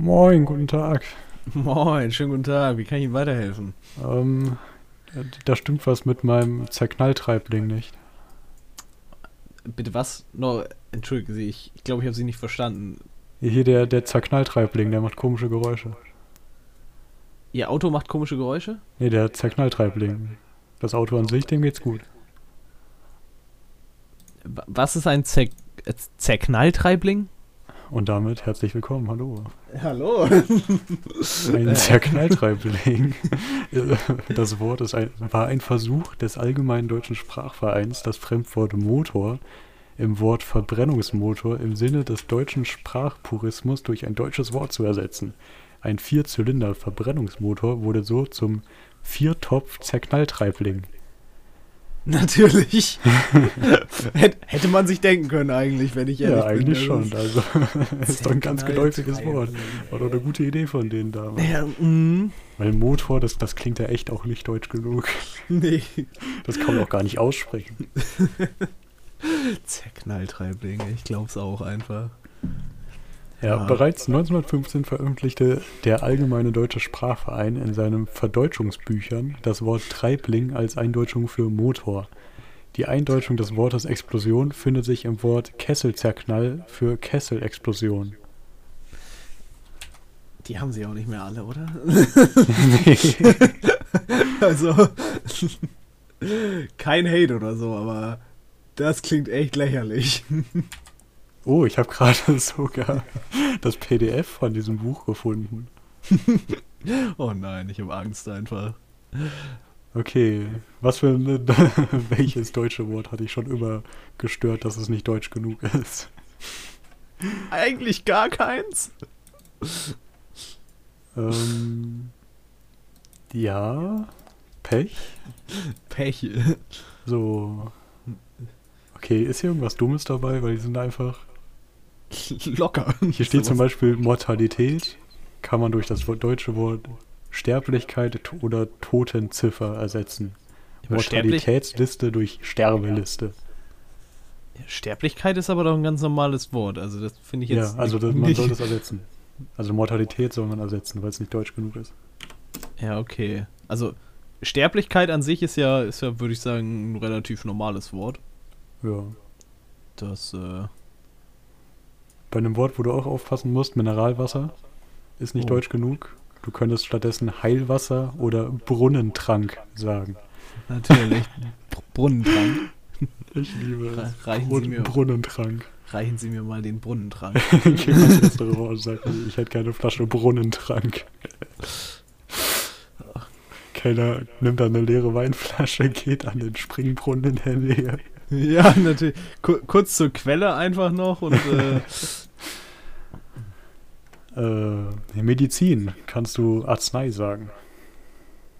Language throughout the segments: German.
Moin, guten Tag. Moin, schönen guten Tag. Wie kann ich Ihnen weiterhelfen? Ähm, da stimmt was mit meinem Zerknalltreibling nicht. Bitte was? No, entschuldigen Sie, ich, ich glaube, ich habe Sie nicht verstanden. Hier der, der Zerknalltreibling, der macht komische Geräusche. Ihr Auto macht komische Geräusche? Nee, der Zerknalltreibling. Das Auto an sich, dem geht's gut. Was ist ein Zer äh, Zerknalltreibling? Und damit herzlich willkommen, hallo. Hallo. Ein Zerknalltreibling. Das Wort ist ein, war ein Versuch des Allgemeinen Deutschen Sprachvereins, das Fremdwort Motor im Wort Verbrennungsmotor im Sinne des deutschen Sprachpurismus durch ein deutsches Wort zu ersetzen. Ein Vierzylinder-Verbrennungsmotor wurde so zum Viertopf-Zerknalltreibling. Natürlich. Hätt- Hätte man sich denken können eigentlich, wenn ich ehrlich Ja, bin. eigentlich Das schon. Also, das ist doch ein ganz geläufiges Wort. War doch eine gute Idee von denen damals. Ja, mm, Weil Motor, das, das klingt ja echt auch nicht deutsch genug. nee. Das kann man auch gar nicht aussprechen. Zerknalltreibling, ich glaub's auch einfach. Ja, Ja. bereits 1915 veröffentlichte der Allgemeine Deutsche Sprachverein in seinen Verdeutschungsbüchern das Wort Treibling als Eindeutschung für Motor. Die Eindeutschung des Wortes Explosion findet sich im Wort Kesselzerknall für Kesselexplosion. Die haben sie auch nicht mehr alle, oder? nee. Also, kein Hate oder so, aber das klingt echt lächerlich. Oh, ich habe gerade sogar das PDF von diesem Buch gefunden. Oh nein, ich habe Angst einfach. Okay, was für ein, welches deutsche Wort hatte ich schon immer gestört, dass es nicht deutsch genug ist? Eigentlich gar keins. Ähm, ja, Pech. Pech. So. Okay, ist hier irgendwas Dummes dabei, weil die sind einfach. Locker. Hier steht zum Beispiel Mortalität, kann man durch das deutsche Wort Sterblichkeit oder Totenziffer ersetzen. Mortalitätsliste durch Sterbeliste. Sterblichkeit ist aber doch ein ganz normales Wort. Also das finde ich Ja, jetzt also das, man soll das ersetzen. Also Mortalität soll man ersetzen, weil es nicht deutsch genug ist. Ja, okay. Also Sterblichkeit an sich ist ja, ist ja, würde ich sagen, ein relativ normales Wort. Ja. Das, äh, Bei einem Wort, wo du auch aufpassen musst, Mineralwasser ist nicht Oh. deutsch genug. Du könntest stattdessen Heilwasser oder Brunnentrank sagen. natürlich. Br- Brunnentrank. Ich liebe es. reichen Sie Brunn mir- Brunnentrank. Reichen Sie mir mal den Brunnentrank. Sag, ich hätte keine Flasche Brunnentrank. Keiner nimmt dann eine leere Weinflasche, geht an den Springbrunnen in der Nähe. ja, natürlich. Ku kurz zur Quelle einfach noch und äh, Äh, Medizin kannst du Arznei sagen.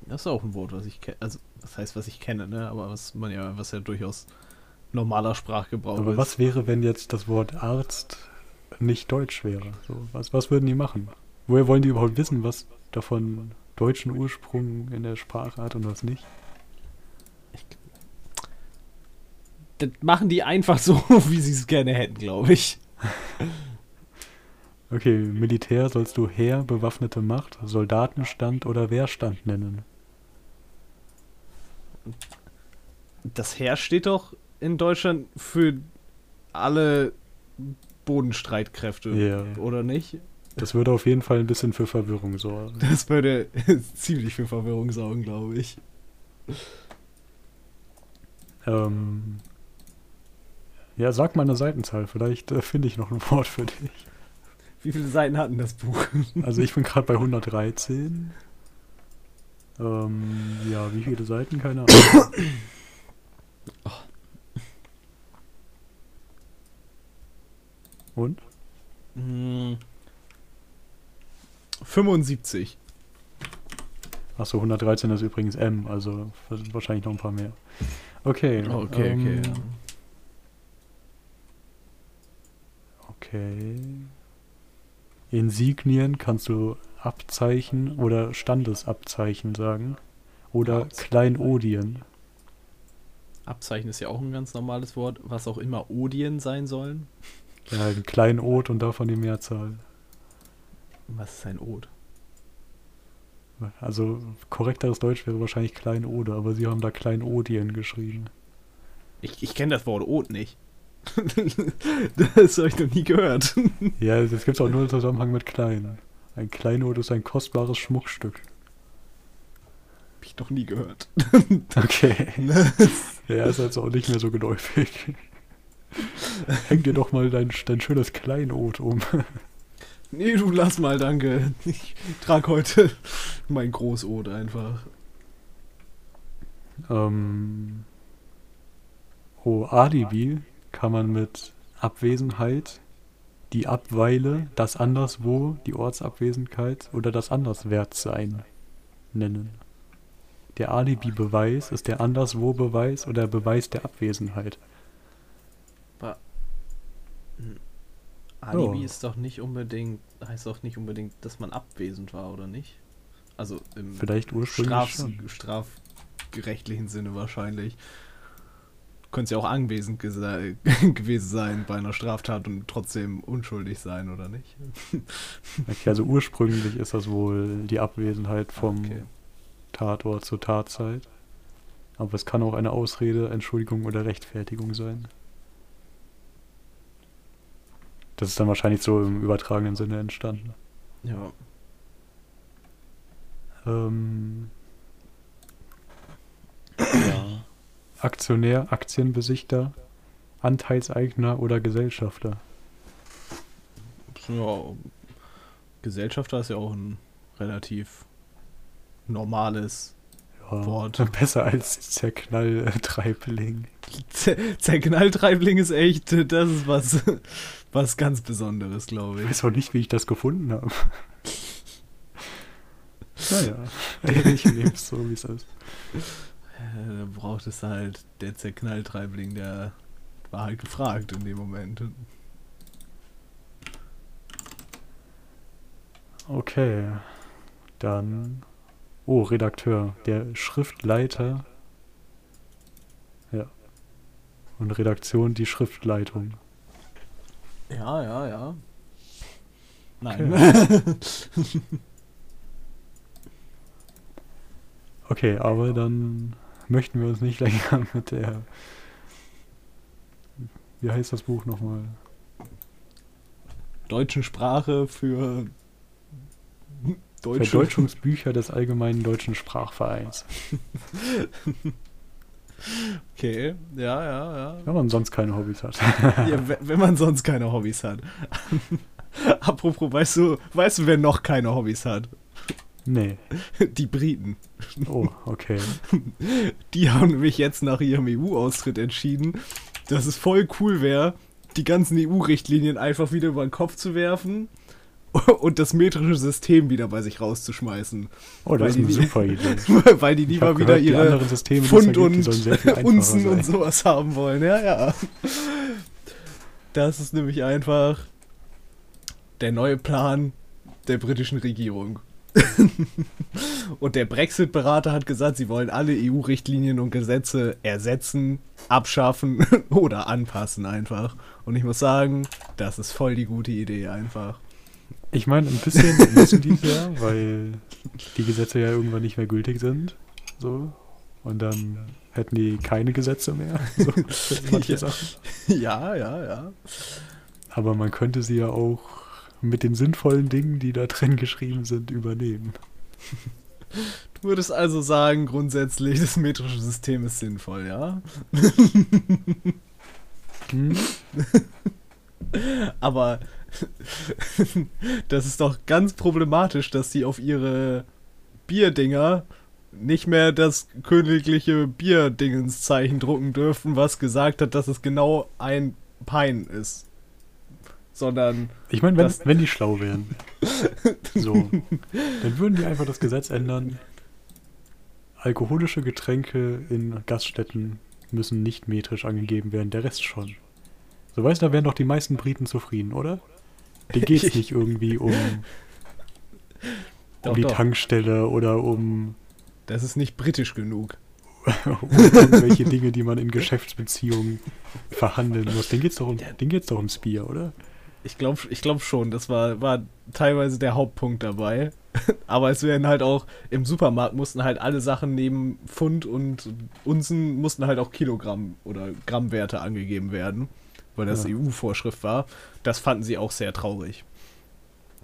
das ist auch ein Wort, was ich kenne. Also, das heißt, was ich kenne, ne? Aber was man ja, was ja durchaus normaler Sprachgebrauch Aber ist. was wäre, wenn jetzt das Wort Arzt nicht deutsch wäre? So, was, was würden die machen? Woher wollen die überhaupt wissen, was davon deutschen Ursprung in der Sprache hat und was nicht? Das machen die einfach so, wie sie es gerne hätten, glaube ich. Okay, Militär sollst du Heer, bewaffnete Macht, Soldatenstand oder Wehrstand nennen. Das Heer steht doch in Deutschland für alle Bodenstreitkräfte, Ja. oder nicht? Das würde auf jeden Fall ein bisschen für Verwirrung sorgen. Das würde ziemlich für Verwirrung sorgen, glaube ich. Ähm, ja, sag mal eine Seitenzahl, vielleicht äh, finde ich noch ein Wort für dich. Wie viele Seiten hatten das Buch? Also ich bin gerade bei 113. Ähm, ja, wie viele Seiten? Keine Ahnung. Und? Hm. 75. Achso, 113 ist übrigens M, also wahrscheinlich noch ein paar mehr. Okay. Okay, ähm, okay. Okay. Insignien kannst du Abzeichen oder Standesabzeichen sagen. Oder Abzeichen. Kleinodien. Abzeichen ist ja auch ein ganz normales Wort, was auch immer Odien sein sollen. Ja, ein Kleinod und davon die Mehrzahl. Was ist ein Ode? Also korrekteres Deutsch wäre wahrscheinlich Kleinode, aber sie haben da Kleinodien geschrieben. Ich, ich kenne das Wort Ode nicht. das habe ich noch nie gehört. ja, das gibt es auch nur im Zusammenhang mit Klein. Ein Kleinod ist ein kostbares Schmuckstück. Hab ich noch nie gehört. okay. ja, ist jetzt auch nicht mehr so geläufig. Häng dir doch mal dein, dein schönes Kleinod um. Nee, du lass mal, danke. Ich trage heute mein Großod einfach. Ähm. Oh, Alibi kann man mit Abwesenheit, die Abweile, das Anderswo, die Ortsabwesenheit oder das Anderswertsein nennen. Der Alibi-Beweis ist der Anderswo-Beweis oder der Beweis der Abwesenheit. Alibi oh. ist doch nicht unbedingt, heißt doch nicht unbedingt, dass man abwesend war, oder nicht? Also im Vielleicht ursprünglich Straf, strafgerechtlichen Sinne wahrscheinlich. Du könntest ja auch anwesend gewesen sein bei einer Straftat und trotzdem unschuldig sein, oder nicht? Okay, also ursprünglich ist das wohl die Abwesenheit vom okay. Tatort zur Tatzeit. Aber es kann auch eine Ausrede, Entschuldigung oder Rechtfertigung sein. Das ist dann wahrscheinlich so im übertragenen Sinne entstanden. Ja. Ähm, ja. Aktionär, Aktienbesichter, Anteilseigner oder Gesellschafter. Ja, Gesellschafter ist ja auch ein relativ normales ja, Wort. Besser als Zerknalltreibling. Zerknalltreibling ist echt, das ist was was ganz Besonderes, glaube ich. Ich weiß auch nicht, wie ich das gefunden habe. naja, ich nehme es so, wie es ist. Da braucht es halt der Zerknalltreibling, der war halt gefragt in dem Moment. Okay, dann. Oh, Redakteur, der Schriftleiter. Ja. Und Redaktion die Schriftleitung. Ja, ja, ja. Nein. Okay. okay, aber dann möchten wir uns nicht länger mit der. Wie heißt das Buch nochmal? Deutschen Sprache für Deutsche. Verdoltschungsbücher des Allgemeinen Deutschen Sprachvereins. Okay, ja, ja, ja. Wenn man sonst keine Hobbys hat. ja, wenn man sonst keine Hobbys hat. Apropos, weißt du, weißt du, wer noch keine Hobbys hat? Nee. Die Briten. Oh, okay. Die haben nämlich jetzt nach ihrem EU-Austritt entschieden, dass es voll cool wäre, die ganzen EU-Richtlinien einfach wieder über den Kopf zu werfen und das metrische System wieder bei sich rauszuschmeißen. Oh, das ist eine super Idee. weil die lieber wieder gehört, ihre Systeme, Pfund und Unzen und sowas haben wollen. Ja, ja. Das ist nämlich einfach der neue Plan der britischen Regierung. und der Brexit-Berater hat gesagt, sie wollen alle EU-Richtlinien und Gesetze ersetzen, abschaffen oder anpassen einfach. Und ich muss sagen, das ist voll die gute Idee einfach. Ich meine, ein bisschen müssen die es ja, weil die Gesetze ja irgendwann nicht mehr gültig sind. So. Und dann hätten die keine Gesetze mehr. So, manche ja. Sachen. Ja, ja, ja. Aber man könnte sie ja auch mit den sinnvollen Dingen, die da drin geschrieben sind, übernehmen. Du würdest also sagen, grundsätzlich, das metrische System ist sinnvoll, ja? Hm? Aber das ist doch ganz problematisch, dass sie auf ihre Bierdinger nicht mehr das königliche Bierdingenszeichen drucken dürfen, was gesagt hat, dass es genau ein Pein ist. Sondern. Ich meine, wenn, wenn die schlau wären. so. Dann würden die einfach das Gesetz ändern. Alkoholische Getränke in Gaststätten müssen nicht metrisch angegeben werden, der Rest schon. So weißt du, da wären doch die meisten Briten zufrieden, oder? Dir geht es nicht irgendwie um, doch, um die doch. Tankstelle oder um. Das ist nicht britisch genug. um irgendwelche Dinge, die man in Geschäftsbeziehungen verhandeln muss. Den geht's doch, um, den geht's doch ums Bier, oder? Ich glaube ich glaub schon, das war, war teilweise der Hauptpunkt dabei. Aber es werden halt auch, im Supermarkt mussten halt alle Sachen neben Pfund und Unzen mussten halt auch Kilogramm oder Grammwerte angegeben werden, weil das Ja. EU-Vorschrift war. Das fanden sie auch sehr traurig.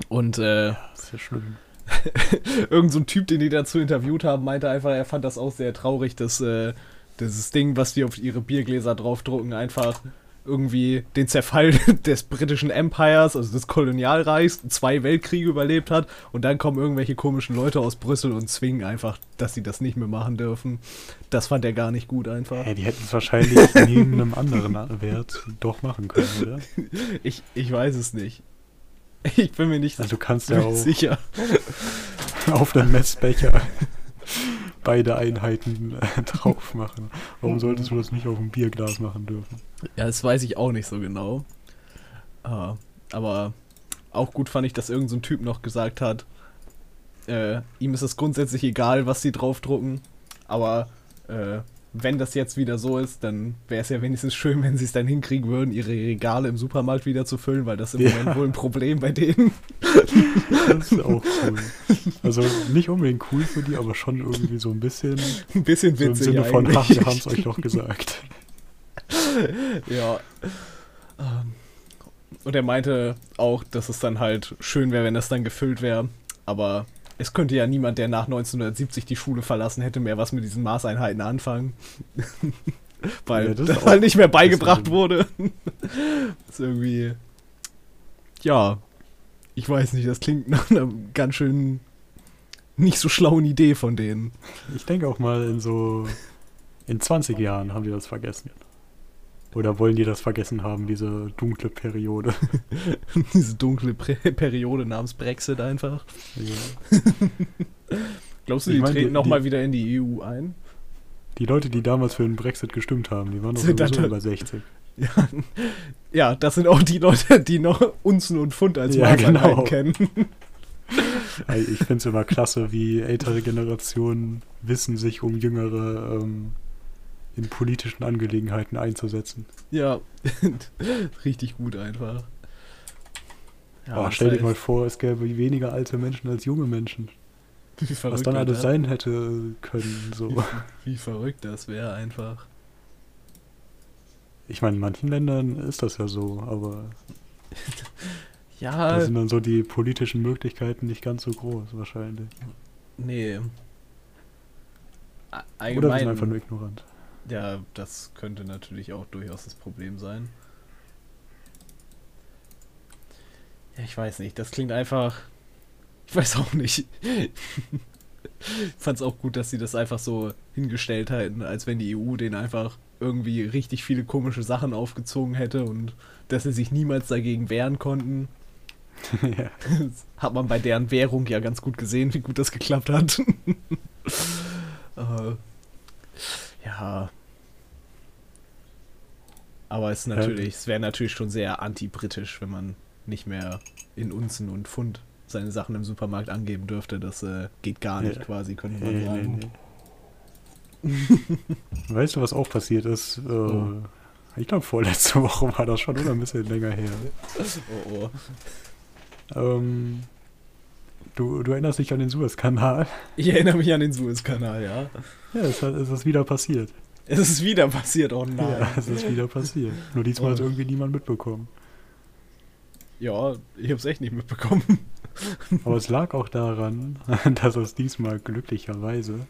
Und äh, ja schlimm. irgend so ein Typ, den die dazu interviewt haben, meinte einfach, er fand das auch sehr traurig, dass äh, dieses Ding, was die auf ihre Biergläser draufdrucken, einfach irgendwie den Zerfall des britischen Empires, also des Kolonialreichs, zwei Weltkriege überlebt hat und dann kommen irgendwelche komischen Leute aus Brüssel und zwingen einfach, dass sie das nicht mehr machen dürfen. Das fand er gar nicht gut einfach. Ja, die hätten es wahrscheinlich neben einem anderen Wert doch machen können, oder? Ich, ich weiß es nicht. Ich bin mir nicht Also du kannst ja auch sicher. auf den Messbecher beide Einheiten äh, drauf machen. Warum solltest du das nicht auf ein Bierglas machen dürfen? Ja, das weiß ich auch nicht so genau. Ah, aber auch gut fand ich, dass irgendein so ein Typ noch gesagt hat, äh, ihm ist es grundsätzlich egal, was sie draufdrucken, aber äh, wenn das jetzt wieder so ist, dann wäre es ja wenigstens schön, wenn sie es dann hinkriegen würden, ihre Regale im Supermarkt wieder zu füllen, weil das im Ja. Moment wohl ein Problem bei denen. Das ist auch cool. Also nicht unbedingt cool für die, aber schon irgendwie so ein bisschen ein bisschen so im witzig Sinne von, ach, wir haben es euch doch gesagt. Ja. Ähm, Und er meinte auch, dass es dann halt schön wäre, wenn das dann gefüllt wäre. Aber es könnte ja niemand, der nach 1970 die Schule verlassen hätte, mehr was mit diesen Maßeinheiten anfangen. Weil Ja, das das, halt nicht mehr beigebracht wurde. das ist irgendwie. Ja. Ich weiß nicht, das klingt nach einer ganz schön nicht so schlauen Idee von denen. Ich denke auch mal in so in 20 Jahren haben die das vergessen. Oder wollen die das vergessen haben, diese dunkle Periode? Diese dunkle Prä Periode namens Brexit einfach. Ja. Glaubst du, Ich die mein, treten nochmal wieder in die EU ein? Die Leute, die damals für den Brexit gestimmt haben, die waren doch sowieso über 60. Ja, ja, das sind auch die Leute, die noch Unzen und Pfund als Ja, genau. kennen. Ich finde es immer klasse, wie ältere Generationen wissen, sich um jüngere ähm, in politischen Angelegenheiten einzusetzen. Ja, richtig gut einfach. Ja, oh, stell dir mal vor, es gäbe weniger alte Menschen als junge Menschen. wie Was verrückt dann das- alles sein hätte können. So. Wie verrückt das wäre einfach. Ich meine, in manchen Ländern ist das ja so, aber Ja, da sind dann so die politischen Möglichkeiten nicht ganz so groß wahrscheinlich. nee. A- Oder wir sind Allgemein, einfach nur ignorant. Ja, das könnte natürlich auch durchaus das Problem sein. Ja, ich weiß nicht, das klingt einfach. Ich weiß auch nicht. Ich fand's auch gut, dass sie das einfach so hingestellt hätten, als wenn die EU den einfach irgendwie richtig viele komische Sachen aufgezogen hätte und dass sie sich niemals dagegen wehren konnten. ja. Hat man bei deren Währung ja ganz gut gesehen, wie gut das geklappt hat. äh, ja. Aber es ist Ja. natürlich, es wäre natürlich schon sehr anti-britisch, wenn man nicht mehr in Unzen und Pfund seine Sachen im Supermarkt angeben dürfte. Das äh, geht gar nicht Ja. quasi, könnte man Nee, nee, sagen. nee. weißt du, was auch passiert ist? Äh, Oh. Ich glaube, vorletzte Woche war das schon oder ein bisschen länger her. Oh, oh. Ähm, du, du erinnerst dich an den Suezkanal? Ich erinnere mich an den Suezkanal, ja. Ja, es, hat, es ist wieder passiert. Es ist wieder passiert, oh nein. Ja, es ist wieder passiert. Nur diesmal hat Oh. irgendwie niemand mitbekommen. Ja, ich hab's echt nicht mitbekommen. Aber es lag auch daran, dass es diesmal glücklicherweise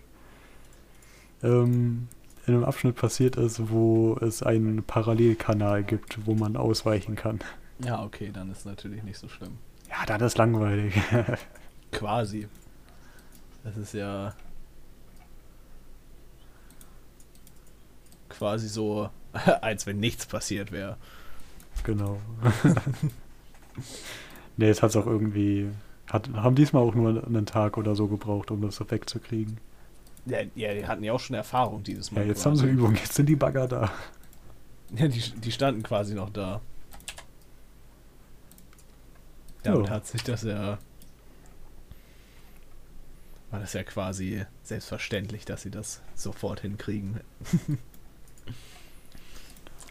ähm, in einem Abschnitt passiert ist, wo es einen Parallelkanal gibt, wo man ausweichen kann. Ja, okay, dann ist natürlich nicht so schlimm. Ja, das ist langweilig. Quasi. Das ist ja quasi so, als wenn nichts passiert wäre. genau. nee, es hat auch irgendwie. Hat, haben diesmal auch nur einen Tag oder so gebraucht, um das wegzukriegen. Ja, ja, die hatten ja auch schon Erfahrung dieses Mal. Ja, jetzt haben sie quasi. Übung, jetzt sind die Bagger da. Ja, die, die standen quasi noch da. Damit Ja. hat sich das ja. War das ja quasi selbstverständlich, dass sie das sofort hinkriegen.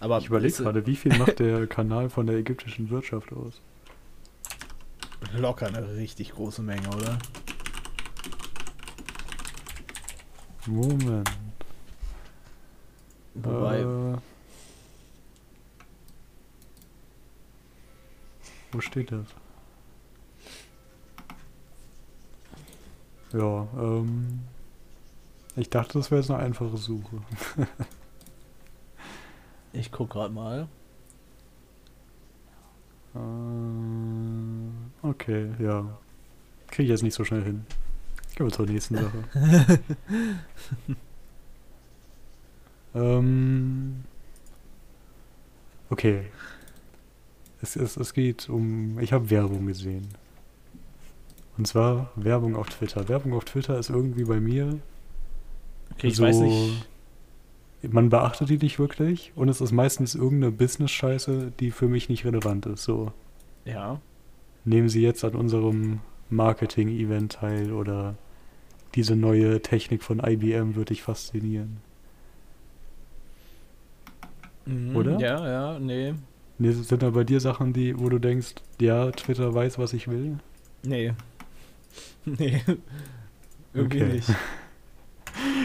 Aber Ich überlege gerade, wie viel macht der Kanal von der ägyptischen Wirtschaft aus? locker eine richtig große Menge, oder? Moment. Wobei, Äh, wo steht das? Ja, ähm. Ich dachte, das wäre jetzt eine einfache Suche. ich guck gerade mal. Äh, okay, ja. Kriege ich jetzt nicht so schnell hin. Gehen wir zur nächsten Sache. ähm, okay. Es, es, es geht um. Ich habe Werbung gesehen. Und zwar Werbung auf Twitter. Werbung auf Twitter ist irgendwie bei mir Okay, ich so. weiß nicht. Man beachtet die nicht wirklich und es ist meistens irgendeine Business-Scheiße, die für mich nicht relevant ist. So, Ja. nehmen Sie jetzt an unserem Marketing-Event teil oder diese neue Technik von IBM würde dich faszinieren. Mhm, Oder? Ja, ja, nee. Nee, sind da bei dir Sachen, die, wo du denkst, ja, Twitter weiß, was ich will? Nee. Nee. Irgendwie Okay. nicht.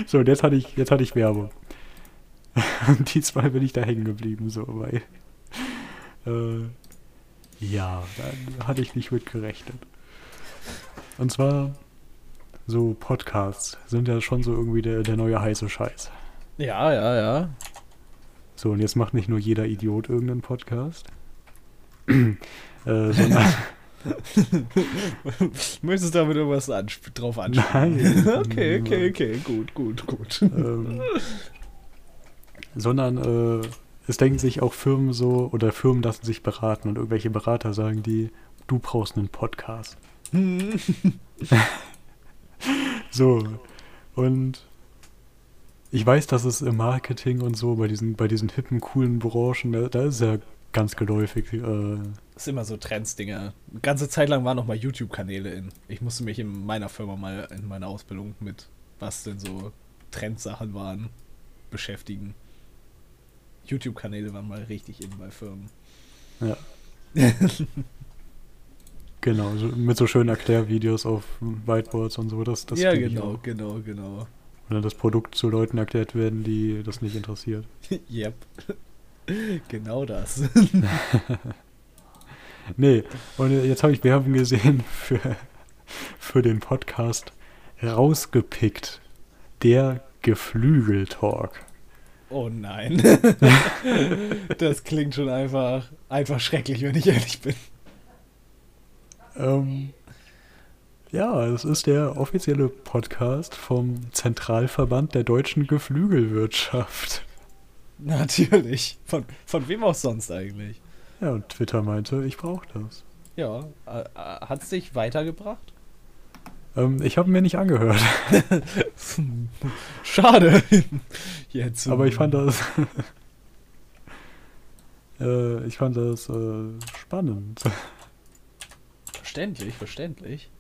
So, jetzt hatte ich, jetzt hatte ich Werbung. Und diesmal bin ich da hängen geblieben, so, weil. Äh, ja, da hatte ich nicht mit gerechnet. Und zwar, so Podcasts sind ja schon so irgendwie der, der neue heiße Scheiß. Ja, ja, ja. So, und jetzt macht nicht nur jeder Idiot irgendeinen Podcast. äh, sondern. Möchtest du damit irgendwas ansp drauf ansprechen? Nein. okay, okay, okay. Gut, gut, gut. ähm, sondern äh, es denken sich auch Firmen so, oder Firmen lassen sich beraten und irgendwelche Berater sagen die, du brauchst einen Podcast. So, und ich weiß, dass es im Marketing und so, bei diesen, bei diesen hippen, coolen Branchen, da, da ist ja ganz geläufig. Äh, Das ist immer so Trends-Dinger. Eine ganze Zeit lang waren noch mal YouTube-Kanäle in. Ich musste mich in meiner Firma mal in meiner Ausbildung mit, was denn so Trendsachen waren, beschäftigen. YouTube-Kanäle waren mal richtig in bei Firmen. ja. genau, so, mit so schönen Erklärvideos auf Whiteboards und so, das, das ja, genau, auch. genau, genau. Oder das Produkt zu Leuten erklärt werden, die das nicht interessiert. yep. genau das. Nee, und jetzt habe ich Werbung gesehen für, für den Podcast rausgepickt. Der Geflügeltalk. Oh nein. das klingt schon einfach, einfach schrecklich, wenn ich ehrlich bin. Ähm, ja, es ist der offizielle Podcast vom Zentralverband der deutschen Geflügelwirtschaft. Natürlich. Von, von wem auch sonst eigentlich? Ja, und Twitter meinte, ich brauche das. Ja, äh, äh, hat's dich weitergebracht? Ähm, ich habe mir nicht angehört, Schade. Jetzt. aber ich fand das. äh, ich fand das äh, spannend. Verständlich, verständlich.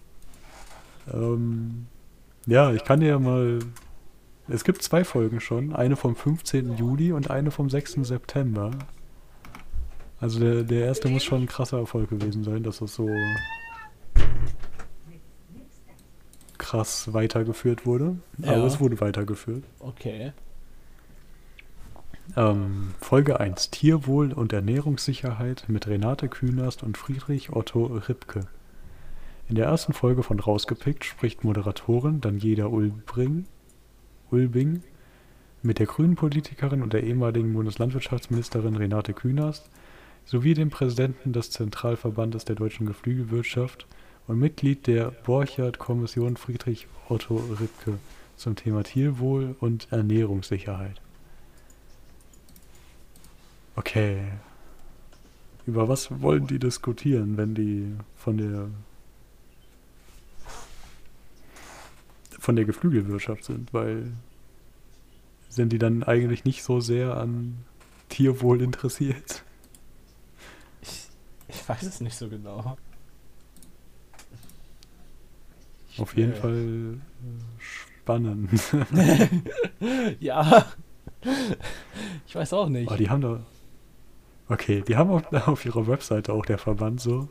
Ähm, ja, ich kann dir ja mal. Es gibt zwei Folgen schon. Eine vom 15. Juli und eine vom 6. September. Also der, der erste muss schon ein krasser Erfolg gewesen sein, dass das so krass weitergeführt wurde. Ja. Aber es wurde weitergeführt. Okay. Ähm, Folge 1. Tierwohl und Ernährungssicherheit mit Renate Künast und Friedrich Otto Ripke. In der ersten Folge von Rausgepickt spricht Moderatorin Daniela Ulbring, Ulbing mit der grünen Politikerin und der ehemaligen Bundeslandwirtschaftsministerin Renate Künast sowie dem Präsidenten des Zentralverbandes der deutschen Geflügelwirtschaft und Mitglied der Borchardt-Kommission Friedrich Otto Ripke zum Thema Tierwohl und Ernährungssicherheit. Okay. Über was wollen die diskutieren, wenn die von der von der Geflügelwirtschaft sind? Weil sind die dann eigentlich nicht so sehr an Tierwohl interessiert? Ich, weiß es nicht so genau. Auf jeden äh, Fall äh, spannend. ja. Ich weiß auch nicht. Aber die haben da, Okay, die haben auf, auf ihrer Webseite auch der Verband so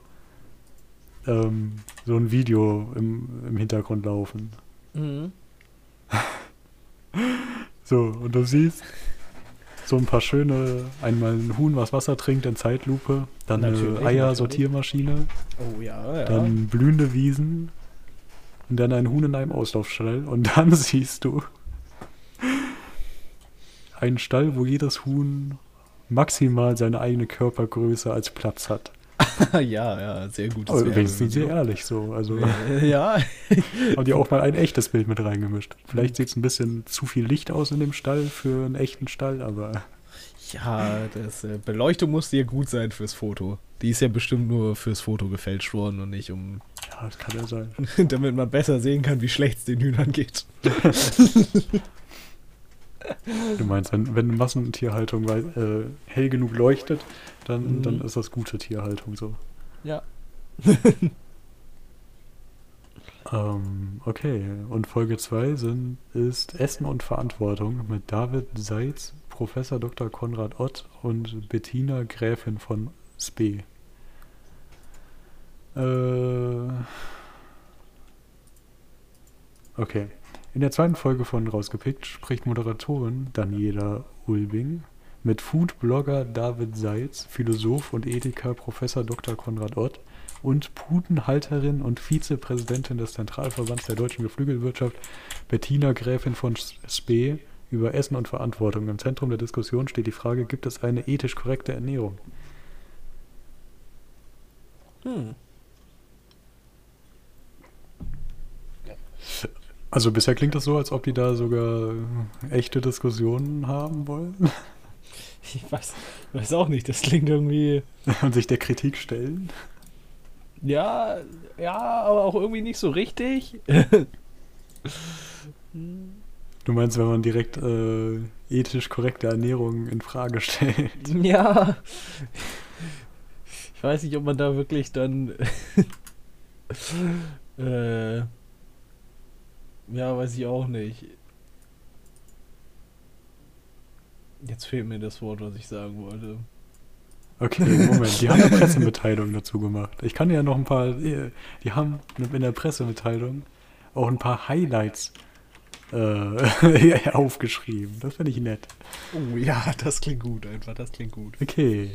ähm, so ein Video im, im Hintergrund laufen. Mhm. So, und du siehst so ein paar schöne, einmal ein Huhn, was Wasser trinkt in Zeitlupe, dann Natürlich, eine Eiersortiermaschine, Oh ja, ja. dann blühende Wiesen und dann ein Huhn in einem Auslaufstall und dann siehst du einen Stall, wo jedes Huhn maximal seine eigene Körpergröße als Platz hat. ja, ja, sehr gut. Aber wenigstens sehr ehrlich so. Also Ja, haben die auch mal ein echtes Bild mit reingemischt. Vielleicht sieht es ein bisschen zu viel Licht aus in dem Stall für einen echten Stall, aber ja, das äh, Beleuchtung musste ja gut sein fürs Foto. Die ist ja bestimmt nur fürs Foto gefälscht worden und nicht um, ja, das kann ja sein. damit man besser sehen kann, wie schlecht es den Hühnern geht. Du meinst, wenn, wenn Massentierhaltung äh, hell genug leuchtet, dann, Mhm. dann ist das gute Tierhaltung so. Ja. Ähm, okay, und Folge 2 sind, ist Essen und Verantwortung mit David Seitz, Professor Dr. Konrad Ott und Bettina Gräfin von Spee. Äh, okay. In der zweiten Folge von Rausgepickt spricht Moderatorin Daniela Ulbing mit Foodblogger David Seitz, Philosoph und Ethiker Professor Dr. Konrad Ott und Putenhalterin und Vizepräsidentin des Zentralverbands der deutschen Geflügelwirtschaft Bettina Gräfin von Spee über Essen und Verantwortung. Im Zentrum der Diskussion steht die Frage, gibt es eine ethisch korrekte Ernährung? Hm. Also bisher klingt das so, als ob die da sogar echte Diskussionen haben wollen Ich weiß, weiß auch nicht, das klingt irgendwie. und sich der Kritik stellen. Ja, ja, aber auch irgendwie nicht so richtig. Du meinst, wenn man direkt äh, ethisch korrekte Ernährung in Frage stellt? ja. Ich weiß nicht, ob man da wirklich dann. äh, ja, weiß ich auch nicht. Jetzt fehlt mir das Wort, was ich sagen wollte. Okay, Moment, die haben eine Pressemitteilung dazu gemacht. Ich kann ja noch ein paar, äh, die haben in der Pressemitteilung auch ein paar Highlights äh, aufgeschrieben. Das finde ich nett. Oh ja, das klingt gut, einfach, das klingt gut. Okay,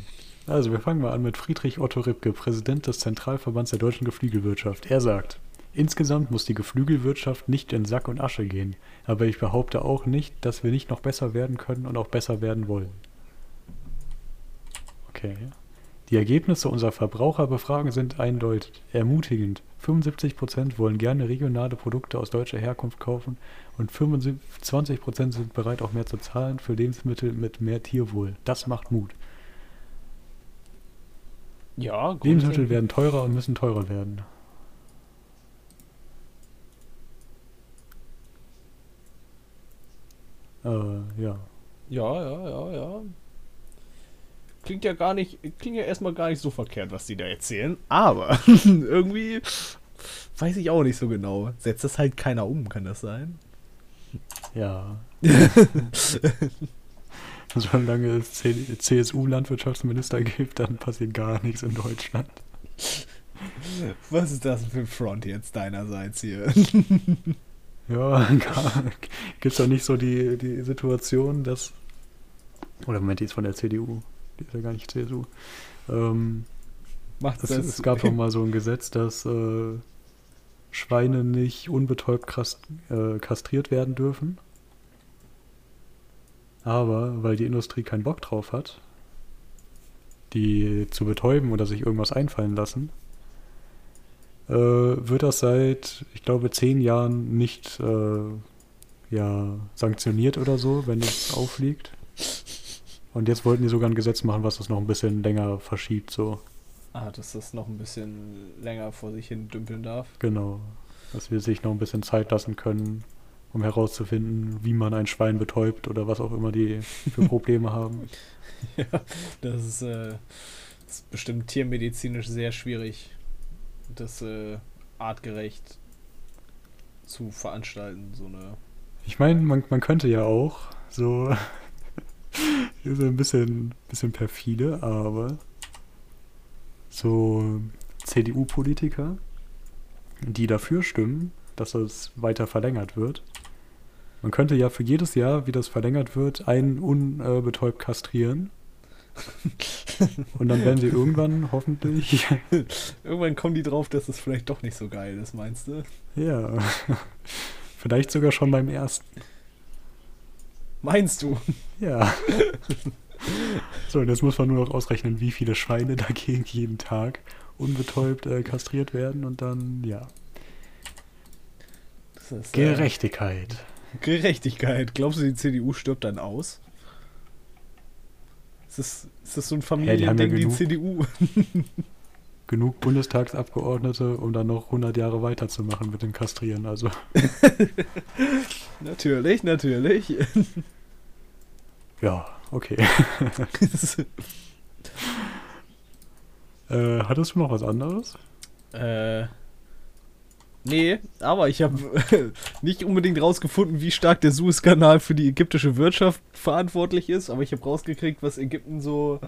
also wir fangen mal an mit Friedrich Otto Ripke, Präsident des Zentralverbands der deutschen Geflügelwirtschaft. Er sagt, insgesamt muss die Geflügelwirtschaft nicht in Sack und Asche gehen, aber ich behaupte auch nicht, dass wir nicht noch besser werden können und auch besser werden wollen. Okay. Die Ergebnisse unserer Verbraucherbefragung sind eindeutig ermutigend. 75% wollen gerne regionale Produkte aus deutscher Herkunft kaufen und 25% sind bereit, auch mehr zu zahlen für Lebensmittel mit mehr Tierwohl. Das macht Mut. Ja, Lebensmittel werden teurer und müssen teurer werden. Äh, ja. Ja, ja, ja, ja. Klingt ja gar nicht, klingt ja erstmal gar nicht so verkehrt, was die da erzählen, aber irgendwie weiß ich auch nicht so genau. Setzt das halt keiner um, kann das sein? Ja. Solange es CSU-Landwirtschaftsminister gibt, dann passiert gar nichts in Deutschland. Was ist das für ein Front jetzt deinerseits hier? Ja, gibt es doch nicht so die, die Situation, dass. Oder Moment, die ist von der CDU. Die ist ja gar nicht CSU. Ähm, Macht es, das? es gab doch mal so ein Gesetz, dass äh, Schweine nicht unbetäubt kast, äh, kastriert werden dürfen. Aber weil die Industrie keinen Bock drauf hat, die zu betäuben oder sich irgendwas einfallen lassen, äh, wird das seit, ich glaube, zehn Jahren nicht äh, ja, sanktioniert oder so, wenn es aufliegt. Und jetzt wollten die sogar ein Gesetz machen, was das noch ein bisschen länger verschiebt, so. Ah, dass das noch ein bisschen länger vor sich hin dümpeln darf. Genau. Dass wir sich noch ein bisschen Zeit lassen können, um herauszufinden, wie man ein Schwein betäubt oder was auch immer die für Probleme haben. ja, das ist, äh, das ist bestimmt tiermedizinisch sehr schwierig, das äh, artgerecht zu veranstalten, so eine. Ich meine, man, man könnte ja auch so ein bisschen, bisschen perfide, aber so CDU-Politiker, die dafür stimmen, dass es weiter verlängert wird. Man könnte ja für jedes Jahr, wie das verlängert wird, einen unbetäubt kastrieren. Und dann werden sie irgendwann hoffentlich. Irgendwann kommen die drauf, dass es vielleicht doch nicht so geil ist, meinst du? Ja. Vielleicht sogar schon beim ersten. Meinst du? Ja. So, und jetzt muss man nur noch ausrechnen, wie viele Schweine dagegen jeden Tag unbetäubt äh, kastriert werden und dann, ja. Ist, äh, Gerechtigkeit. Gerechtigkeit. Glaubst du, die CDU stirbt dann aus? Ist das, ist das so ein die haben ja Familiending, die, genug. CDU? Genug Bundestagsabgeordnete, um dann noch 100 Jahre weiterzumachen mit dem Kastrieren. Also, natürlich, natürlich. ja, okay. Äh, hattest du noch was anderes? äh, nee, aber ich habe nicht unbedingt rausgefunden, wie stark der Suezkanal für die ägyptische Wirtschaft verantwortlich ist, aber ich habe rausgekriegt, was Ägypten so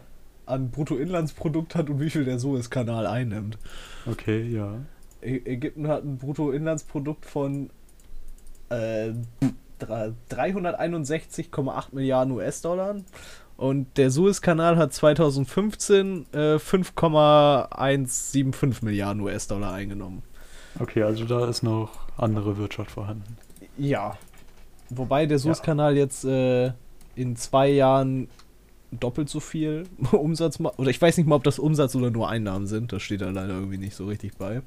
an Bruttoinlandsprodukt hat und wie viel der Suezkanal einnimmt. Okay, ja. Ä Ägypten hat ein Bruttoinlandsprodukt von äh, dra- 361,8 Milliarden US-Dollar und der Suezkanal hat 2015 äh, 5,175 Milliarden US-Dollar eingenommen. Okay, also da ist noch andere Wirtschaft vorhanden. Ja. Wobei der Suezkanal jetzt äh, in zwei Jahren doppelt so viel Umsatz macht. Oder ich weiß nicht mal, ob das Umsatz oder nur Einnahmen sind. Das steht da leider irgendwie nicht so richtig bei.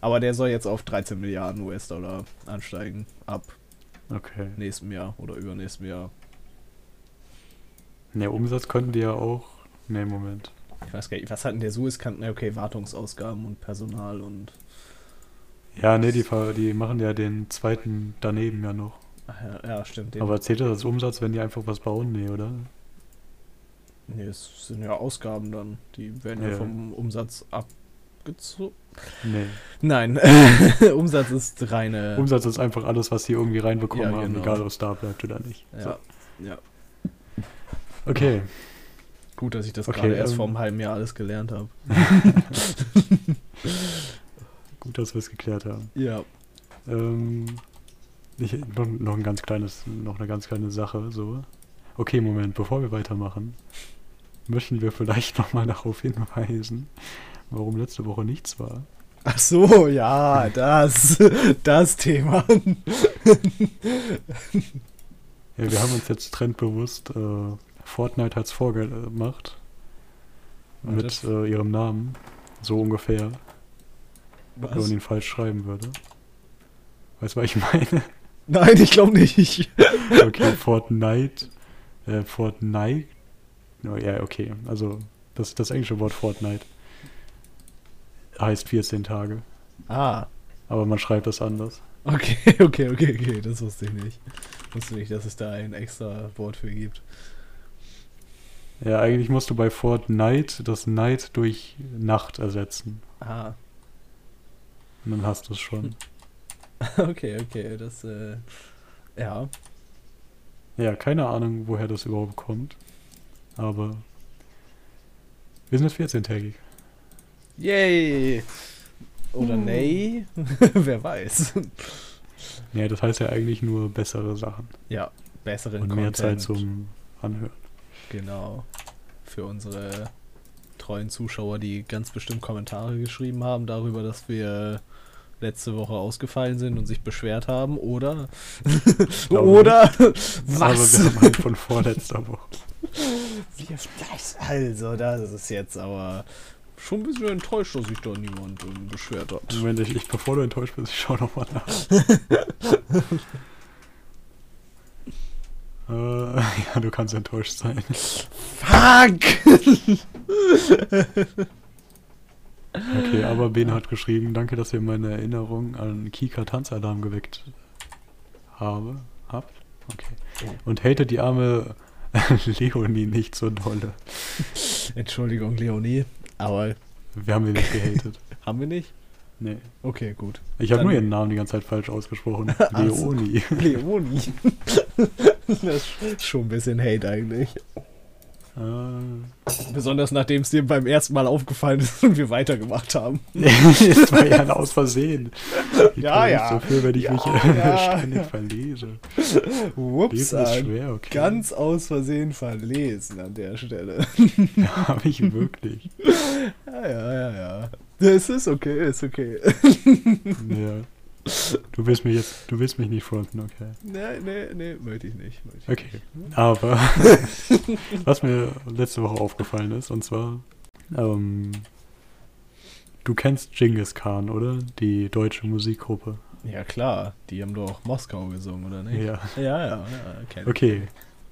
Aber der soll jetzt auf 13 Milliarden US-Dollar ansteigen. Ab Okay. nächstem Jahr oder übernächstem Jahr. Ne, Umsatz könnten die ja auch. Ne, Moment. Ich weiß gar nicht, was hat denn der Suezkanal? Na, Okay, Wartungsausgaben und Personal und. Ja, ne, die, die machen ja den zweiten daneben ja noch. Ach ja, ja, stimmt. Den, Aber zählt das als Umsatz, wenn die einfach was bauen? Nee, oder? nee, es sind ja Ausgaben dann. Die werden ja, Ja. vom Umsatz abgezogen. Nee. Nein, Umsatz ist reine. Umsatz ist einfach alles, was die irgendwie reinbekommen Ja, haben, genau. egal ob es da bleibt oder nicht. Ja, ja. Okay. Gut, dass ich das Okay, gerade erst ähm, vor einem halben Jahr alles gelernt habe. Gut, dass wir es geklärt haben. Ja. Ähm, ich, noch, noch ein ganz kleines, noch eine ganz kleine Sache, so. Okay, Moment, bevor wir weitermachen, möchten wir vielleicht nochmal darauf hinweisen, warum letzte Woche nichts war. Ach so, ja, das, das Thema. Ja, wir haben uns jetzt trendbewusst, äh, Fortnite hat's vorgemacht. Mit äh, ihrem Namen. So ungefähr, wenn man Was? ihn falsch schreiben würde. Weißt du, was ich meine? Nein, ich glaube nicht. Okay, Fortnite. Äh, Fortnite. Oh, ja, okay. Also, das, das englische Wort Fortnite heißt 14 Tage. Ah, Aber man schreibt das anders. okay, okay, okay, okay, das wusste ich nicht. Wusste nicht, dass es da ein extra Wort für gibt. Ja, eigentlich musst du bei Fortnite das Night durch Nacht ersetzen. Ah, Und dann hast du es schon. okay, okay, das, äh, ja. Ja, keine Ahnung, woher das überhaupt kommt. Aber wir sind jetzt 14-tägig. Yay! Oder Uh. nee? Wer weiß. Ja, das heißt ja eigentlich nur bessere Sachen. Ja, besseren Und Content. mehr Zeit zum Anhören. Genau. Für unsere treuen Zuschauer, die ganz bestimmt Kommentare geschrieben haben darüber, dass wir letzte Woche ausgefallen sind und sich beschwert haben, oder? oder? Wir Was? haben halt von vorletzter Woche. Wir- Also, das ist jetzt aber schon ein bisschen enttäuscht, dass sich da niemand ähm, beschwert hat. Moment, ich, ich, bevor du enttäuscht bist, ich schau nochmal nach. äh, ja, du kannst enttäuscht sein. Fuck! Okay, aber Ben hat geschrieben, danke, dass ihr meine Erinnerung an Kika Tanzalarm geweckt habe. Habt? Okay. Und hatet die arme Leonie nicht so dolle. Entschuldigung, Leonie, aber Wir haben sie nicht gehatet. haben wir nicht? Nee. Okay, gut. Ich habe nur ihren Namen die ganze Zeit falsch ausgesprochen. Leonie. Leonie. das ist schon ein bisschen Hate eigentlich. Äh, Besonders nachdem es dir beim ersten Mal aufgefallen ist und wir weitergemacht haben. das war ja aus Versehen. Ich Ja, ja. Dafür, wenn ich Ja, mich ja, ständig ja. verlese. Ups, schwer, okay. ganz aus Versehen verlesen an der Stelle. Habe ich wirklich. Ja, ja, ja, ja. Es ist okay, ist okay. Ja. Du willst mich jetzt, du willst mich nicht fronten, okay. Nee, nee, nee, möchte ich nicht. Möchte ich Okay. Aber was mir letzte Woche aufgefallen ist, und zwar, ähm, du kennst Genghis Khan, oder? Die deutsche Musikgruppe. nicht. Ja, klar, die haben doch Moskau gesungen, oder nicht? Ja. ja, ja, ja ich. Okay.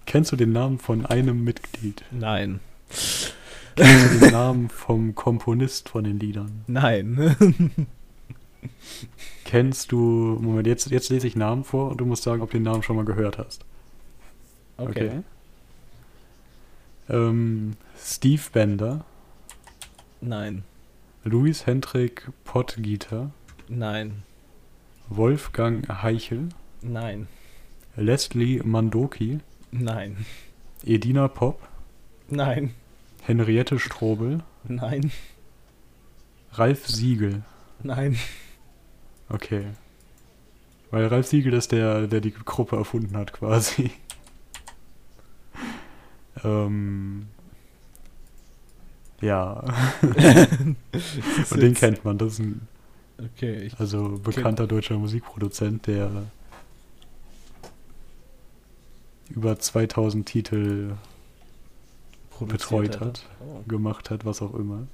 Kennst du den Namen von einem Mitglied? Nein. Kennst du den Namen vom Komponist von den Liedern? Nein. Kennst du, Moment, jetzt, jetzt lese ich Namen vor und du musst sagen, ob du den Namen schon mal gehört hast. Okay. Ähm, Steve Bender, Nein. Louis Hendrik Pottgieter, Nein. Wolfgang Heichel, Nein. Leslie Mandoki, Nein. Edina Popp, Nein. Henriette Strobel, Nein. Ralf Siegel. Nein. Okay. Weil Ralf Siegel ist der, der die Gruppe erfunden hat, quasi. ähm. Ja. Und den kennt man. Das ist ein Okay, ich also bekannter deutscher Musikproduzent, der über 2000 Titel betreut hat, Oh. gemacht hat, was auch immer.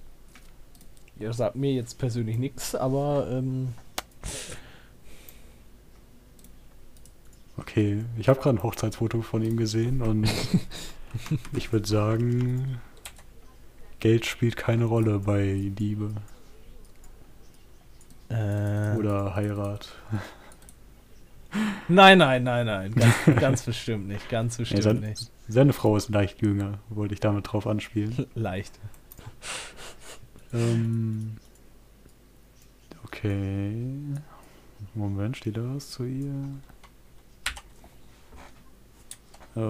Ja, sagt mir jetzt persönlich nichts, aber ähm, Okay, ich habe gerade ein Hochzeitsfoto von ihm gesehen und ich würde sagen, Geld spielt keine Rolle bei Liebe äh, oder Heirat. Nein, nein, nein, nein. Ganz, ganz bestimmt nicht. Ganz bestimmt sein- nicht. Seine Frau ist leicht jünger, wollte ich damit drauf anspielen. Leicht. ähm, okay. Moment, steht da was zu ihr? Äh,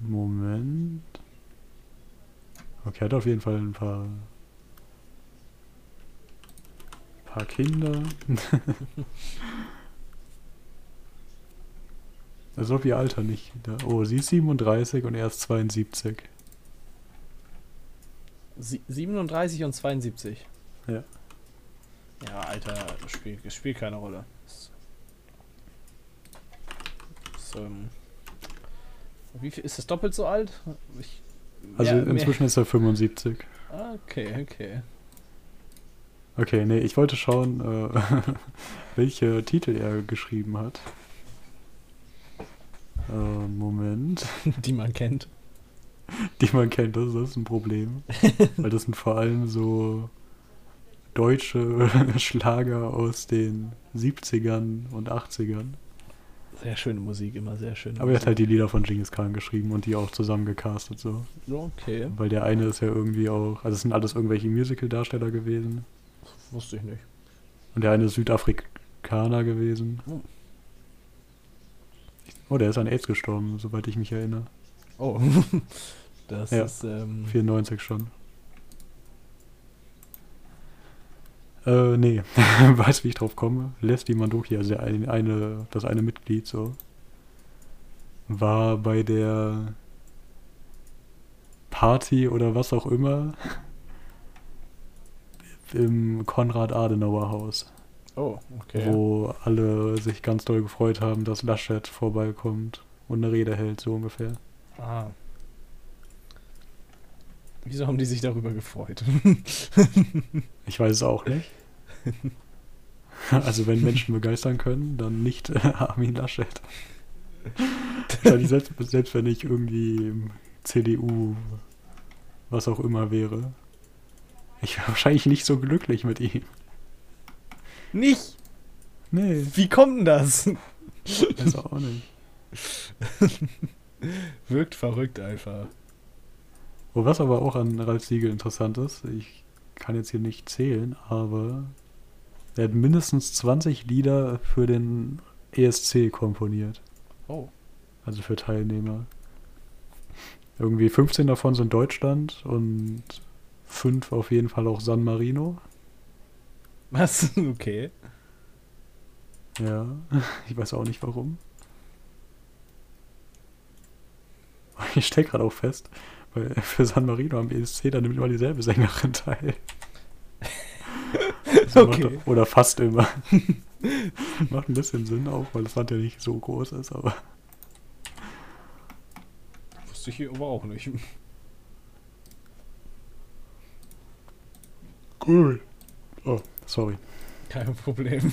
Moment. Okay, hat auf jeden Fall ein paar paar Kinder. Also ob ihr Alter nicht. Oh, sie ist 37 und er ist 72. Sie 37 und 72. Ja. Ja, Alter, das spielt, das spielt keine Rolle. Das, ähm, wie viel, ist das doppelt so alt? Ich, Also mehr- mehr- inzwischen ist er 75. Ah, Okay, okay. Okay, nee, ich wollte schauen, äh, welche Titel er geschrieben hat. Äh, Moment. Die man kennt. Die man kennt, das, das ist ein Problem. Weil das sind vor allem so deutsche Schlager aus den 70ern und 80ern. Sehr schöne Musik, immer sehr schön. Aber er hat halt die Lieder von Genghis Khan geschrieben und die auch zusammen gecastet so. Okay, Weil der eine ist ja irgendwie auch, also es sind alles irgendwelche Musical-Darsteller gewesen. wusste ich nicht. Und der eine ist Südafrikaner gewesen. Oh. Oh, der ist an AIDS gestorben, soweit ich mich erinnere. Oh, das Ja. ist, ähm, 94 schon. Äh, nee. weißt du, wie ich drauf komme? Leslie Mandoki, also der eine, das eine Mitglied so, war bei der Party oder was auch immer im Konrad-Adenauer-Haus, oh, okay. wo alle sich ganz doll gefreut haben, dass Laschet vorbeikommt und eine Rede hält, so ungefähr. Ah. Wieso haben die sich darüber gefreut? Ich weiß es auch nicht. Also wenn Menschen begeistern können, dann nicht äh, Armin Laschet. Selbst, selbst wenn ich irgendwie im CDU, was auch immer wäre. Ich wäre wahrscheinlich nicht so glücklich mit ihm. Nicht! Nee, Wie kommt denn das? weiß auch nicht. Wirkt verrückt einfach. Oh, was aber auch an Ralf Siegel interessant ist, ich kann jetzt hier nicht zählen, aber er hat mindestens 20 Lieder für den ESC komponiert. Oh. Also für Teilnehmer. Irgendwie 15 davon sind Deutschland und 5 auf jeden Fall auch San Marino. Was? Okay. Ja, ich weiß auch nicht warum. Ich stecke gerade auch fest, weil für San Marino am ESC, da nimmt immer dieselbe Sängerin teil. Macht Okay. doch- Oder fast immer. macht ein bisschen Sinn auch, weil das Land ja nicht so groß ist, aber. Wusste ich hier aber auch nicht. Cool. Oh, sorry. Kein Problem.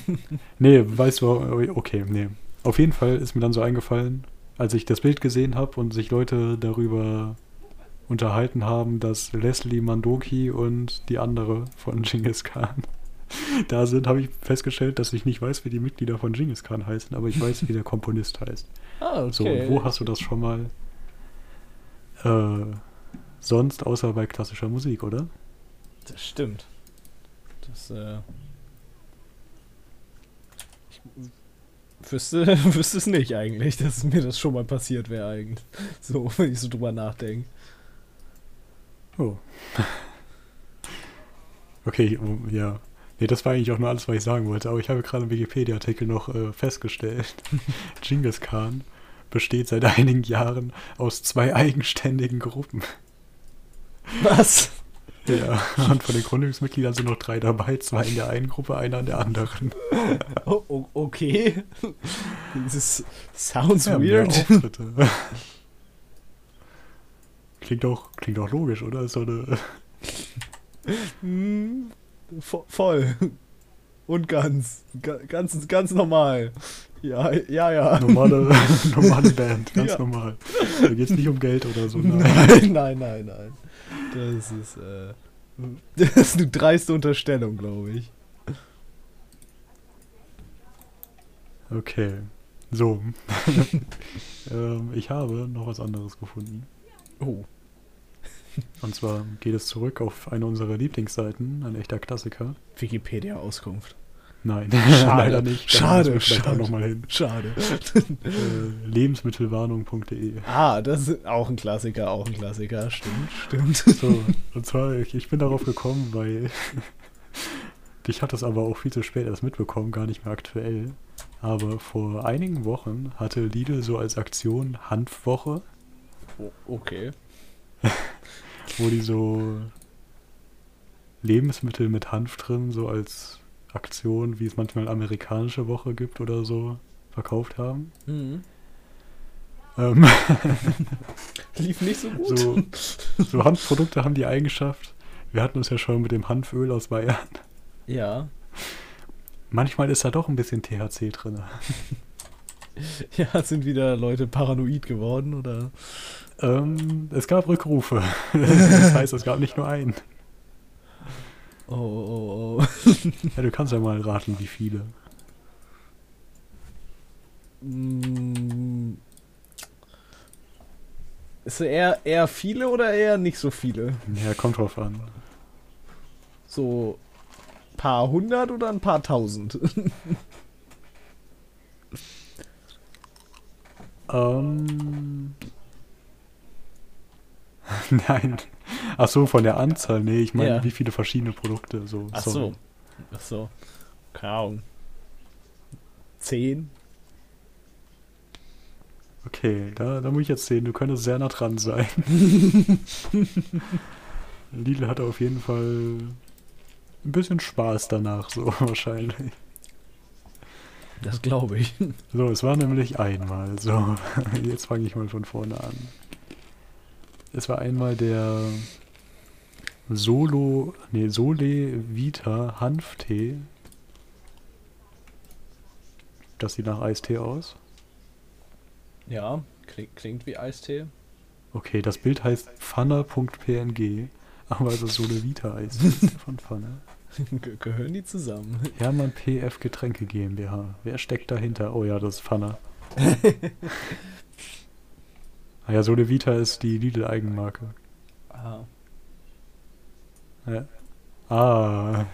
Nee, weißt du, okay, nee. Auf jeden Fall ist mir dann so eingefallen, als ich das Bild gesehen habe und sich Leute darüber unterhalten haben, dass Leslie Mandoki und die andere von Genghis Khan da sind, habe ich festgestellt, dass ich nicht weiß, wie die Mitglieder von Genghis Khan heißen, aber ich weiß, wie der Komponist heißt. Ah, okay. So, und wo hast du das schon mal äh, sonst, außer bei klassischer Musik, oder? Das stimmt. Das, äh. Ich wüsste, wüsste es nicht eigentlich, dass mir das schon mal passiert wäre eigentlich. So, wenn ich so drüber nachdenke. Oh. Okay, ja. Nee, das war eigentlich auch nur alles, was ich sagen wollte. Aber ich habe gerade im Wikipedia-Artikel noch äh, festgestellt, Genghis Khan besteht seit einigen Jahren aus zwei eigenständigen Gruppen. Was? Ja, und von den Gründungsmitgliedern sind noch drei dabei, zwei in der einen Gruppe, einer in der anderen. Oh, okay. This sounds Ja, weird. Klingt auch, klingt auch logisch, oder? So eine, vo voll. Und ganz. Ga- Ganz, ganz normal. Ja, ja, ja. normale, normale Band, ganz Ja. normal. Da geht es nicht um Geld oder so. Nein. Nein, nein, nein, nein. Das ist, äh. Das ist eine dreiste Unterstellung, glaube ich. Okay. So. ähm, ich habe noch was anderes gefunden. Oh. Und zwar geht es zurück auf eine unserer Lieblingsseiten, ein echter Klassiker. Wikipedia-Auskunft. Nein, Schade. leider nicht. Schade, schade. nochmal hin. Schade. Äh, lebensmittelwarnung.de. ah, das ist auch ein Klassiker, auch ein Klassiker. Stimmt, stimmt. So, und zwar, ich, ich bin darauf gekommen, weil ich hatte es aber auch viel zu spät erst mitbekommen, gar nicht mehr aktuell. Aber vor einigen Wochen hatte Lidl so als Aktion Hanfwoche, O- okay. wo die so Lebensmittel mit Hanf drin, so als Aktion, wie es manchmal amerikanische Woche gibt oder so, verkauft haben. Mhm. Ähm, Lief nicht so gut. so, so Hanfprodukte haben die Eigenschaft, wir hatten uns ja schon mit dem Hanföl aus Bayern. Ja. Manchmal ist da doch ein bisschen THC drin. Ja, sind wieder Leute paranoid geworden, oder? Ähm, es gab Rückrufe. Das heißt, es gab nicht nur einen. Oh, oh, oh. Ja, du kannst ja mal raten, wie viele. Mm. Ist eher, eher viele oder eher nicht so viele? Ja, kommt drauf an. So paar hundert oder ein paar tausend? Ähm. Nein. Ach so, von der Anzahl. Nee, ich meine, Ja. wie viele verschiedene Produkte. So, Ach sorry. so. Ach so. Keine Ahnung. Zehn? Okay, da, da muss ich jetzt sehen, du könntest sehr nah dran sein. Lidl hatte auf jeden Fall ein bisschen Spaß danach, so wahrscheinlich. Das glaube ich. So, es war nämlich einmal. So, jetzt fange ich mal von vorne an. Es war einmal der Solo, nee, Sole Vita Hanftee. Das sieht nach Eistee aus. Ja, klingt, klingt wie Eistee. Okay, das Bild heißt pfanner.png, aber es ist Sole Vita Eistee von Pfanner. Ge gehören die zusammen? Hermann PF Getränke GmbH. Wer steckt dahinter? Oh ja, das ist Pfanner. ah ja, Sole Vita ist die Lidl-Eigenmarke. Ah. Ja. Ah,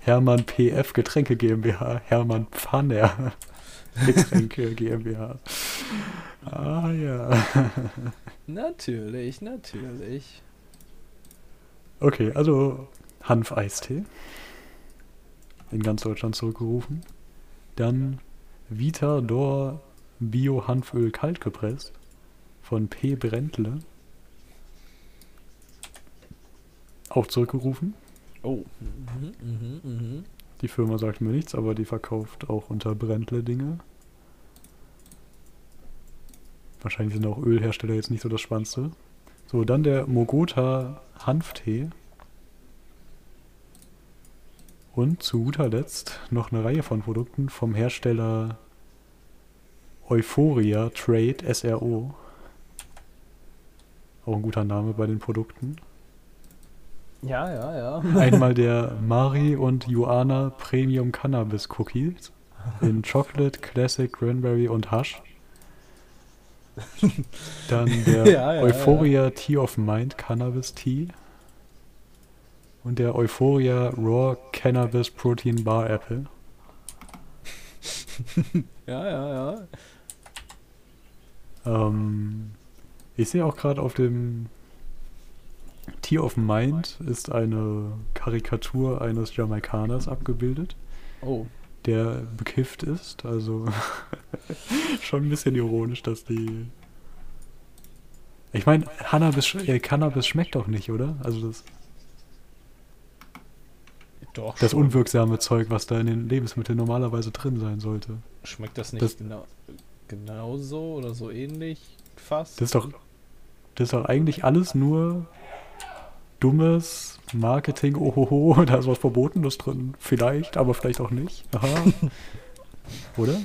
Hermann PF Getränke GmbH. Hermann Pfanner Getränke GmbH. ah ja. Natürlich, natürlich. Okay, also Hanf-Eistee. In ganz Deutschland zurückgerufen. Dann Vita Dor Bio Hanföl kalt gepresst von P. Brentle. Auch zurückgerufen. Oh. Mhm, mhm, mhm. Die Firma sagt mir nichts, aber die verkauft auch unter Brentle Dinge. Wahrscheinlich sind auch Ölhersteller jetzt nicht so das Spannendste. So, dann der Mogota Hanftee. Und zu guter Letzt noch eine Reihe von Produkten vom Hersteller Euphoria Trade SRO. Auch ein guter Name bei den Produkten. Ja, ja, ja. Einmal der Mari und Joanna Premium Cannabis Cookies in Chocolate, Classic, Cranberry und Hush. Dann der Ja, ja, Euphoria Tea of Mind Cannabis Tea. Und der Euphoria Raw Cannabis Protein Bar Apple. Ja, ja, ja. Ähm, ich sehe auch gerade auf dem Tea of Mind ist eine Karikatur eines Jamaikaners abgebildet, Oh. der bekifft ist. Also schon ein bisschen ironisch, dass die. Ich meine, Cannabis, äh, Cannabis schmeckt doch nicht, oder? Also das, Doch. das schon. unwirksame Zeug, was da in den Lebensmitteln normalerweise drin sein sollte. Schmeckt das nicht Das- genau, genauso oder so ähnlich fast? Das ist doch, das ist doch eigentlich alles nur dummes Marketing. Ohoho, da ist was Verbotenes drin. Vielleicht, aber vielleicht auch nicht. Aha. Oder?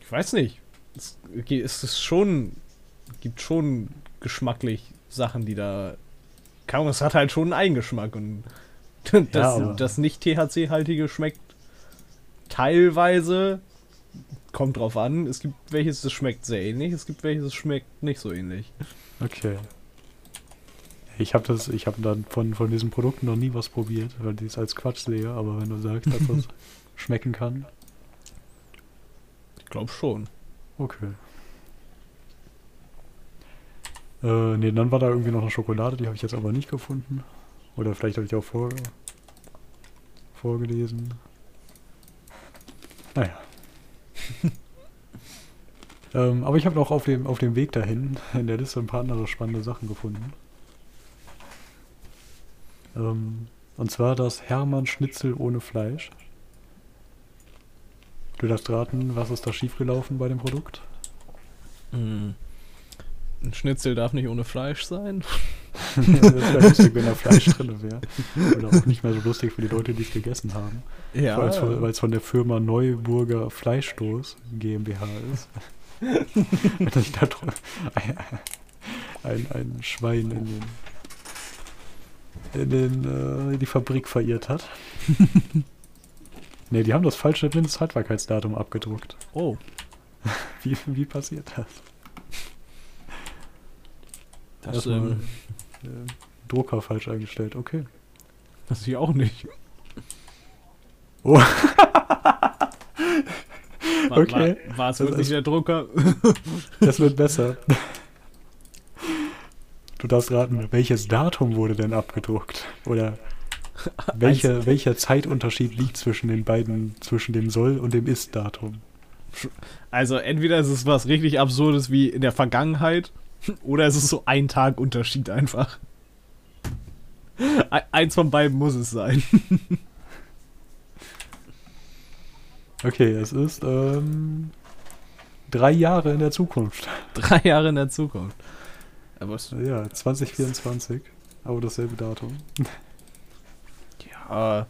Ich weiß nicht. Es, es ist schon, gibt schon geschmacklich Sachen, die da. Kaum, es hat halt schon einen Eigengeschmack und das, aber- das nicht THC-haltige schmeckt teilweise. Kommt drauf an. Es gibt welches, das schmeckt sehr ähnlich, es gibt welches, das schmeckt nicht so ähnlich. Okay. Ich habe das, ich habe dann von, von diesen Produkten noch nie was probiert, weil ich es als Quatsch sehe, aber wenn du sagst, dass das schmecken kann, Ich glaube schon. okay. Äh, nee, dann war da irgendwie noch eine Schokolade, die habe ich jetzt aber nicht gefunden. Oder vielleicht habe ich die auch vor, vorgelesen. Naja. ähm, aber ich habe auch auf dem, auf dem Weg dahin in der Liste ein paar andere spannende Sachen gefunden. Ähm, und zwar das Hermann Schnitzel ohne Fleisch. Du darfst raten, was ist da schiefgelaufen bei dem Produkt? Mm. Ein Schnitzel darf nicht ohne Fleisch sein. das wäre lustig, wenn da Fleisch drin wäre. Oder auch nicht mehr so lustig für die Leute, die es gegessen haben. Ja. Weil es von, weil es von der Firma Neuburger Fleischstoß GmbH ist. Wenn sich da dr- ein, ein, ein Schwein in den in, den, äh, die Fabrik verirrt hat. ne, die haben das falsche Mindesthaltbarkeitsdatum abgedruckt. oh, Wie, wie passiert das? das, Erstmal, ähm, äh, Drucker falsch eingestellt, okay. das ich auch nicht. Oh. War, Okay. War, war es wirklich ist- der Drucker? Das wird besser. Du darfst raten, welches Datum wurde denn abgedruckt? Oder welcher, welcher Zeitunterschied liegt zwischen den beiden, zwischen dem Soll- und dem Ist-Datum? Also entweder ist es was richtig Absurdes wie in der Vergangenheit oder es ist so ein Tag Unterschied einfach. Eins von beiden muss es sein. Okay, es ist ähm, drei Jahre in der Zukunft. Drei Jahre in der Zukunft. Aber Ja, 2024. Aber dasselbe Datum. ja,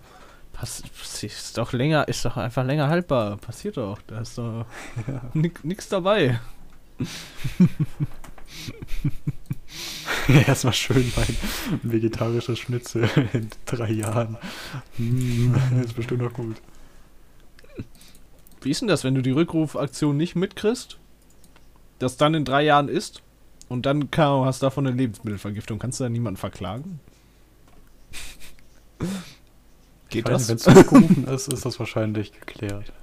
pass, ist doch länger, ist doch einfach länger haltbar. Passiert doch. Da ist doch Ja. nix dabei. Erstmal schön mein vegetarisches Schnitzel in drei Jahren. Mm, ist bestimmt noch gut. Wie ist denn das, wenn du die Rückrufaktion nicht mitkriegst? Das dann in drei Jahren ist? Und dann kann, hast du davon eine Lebensmittelvergiftung. Kannst du da niemanden verklagen? Geht das? Wenn es zurückgerufen ist, ist das wahrscheinlich geklärt.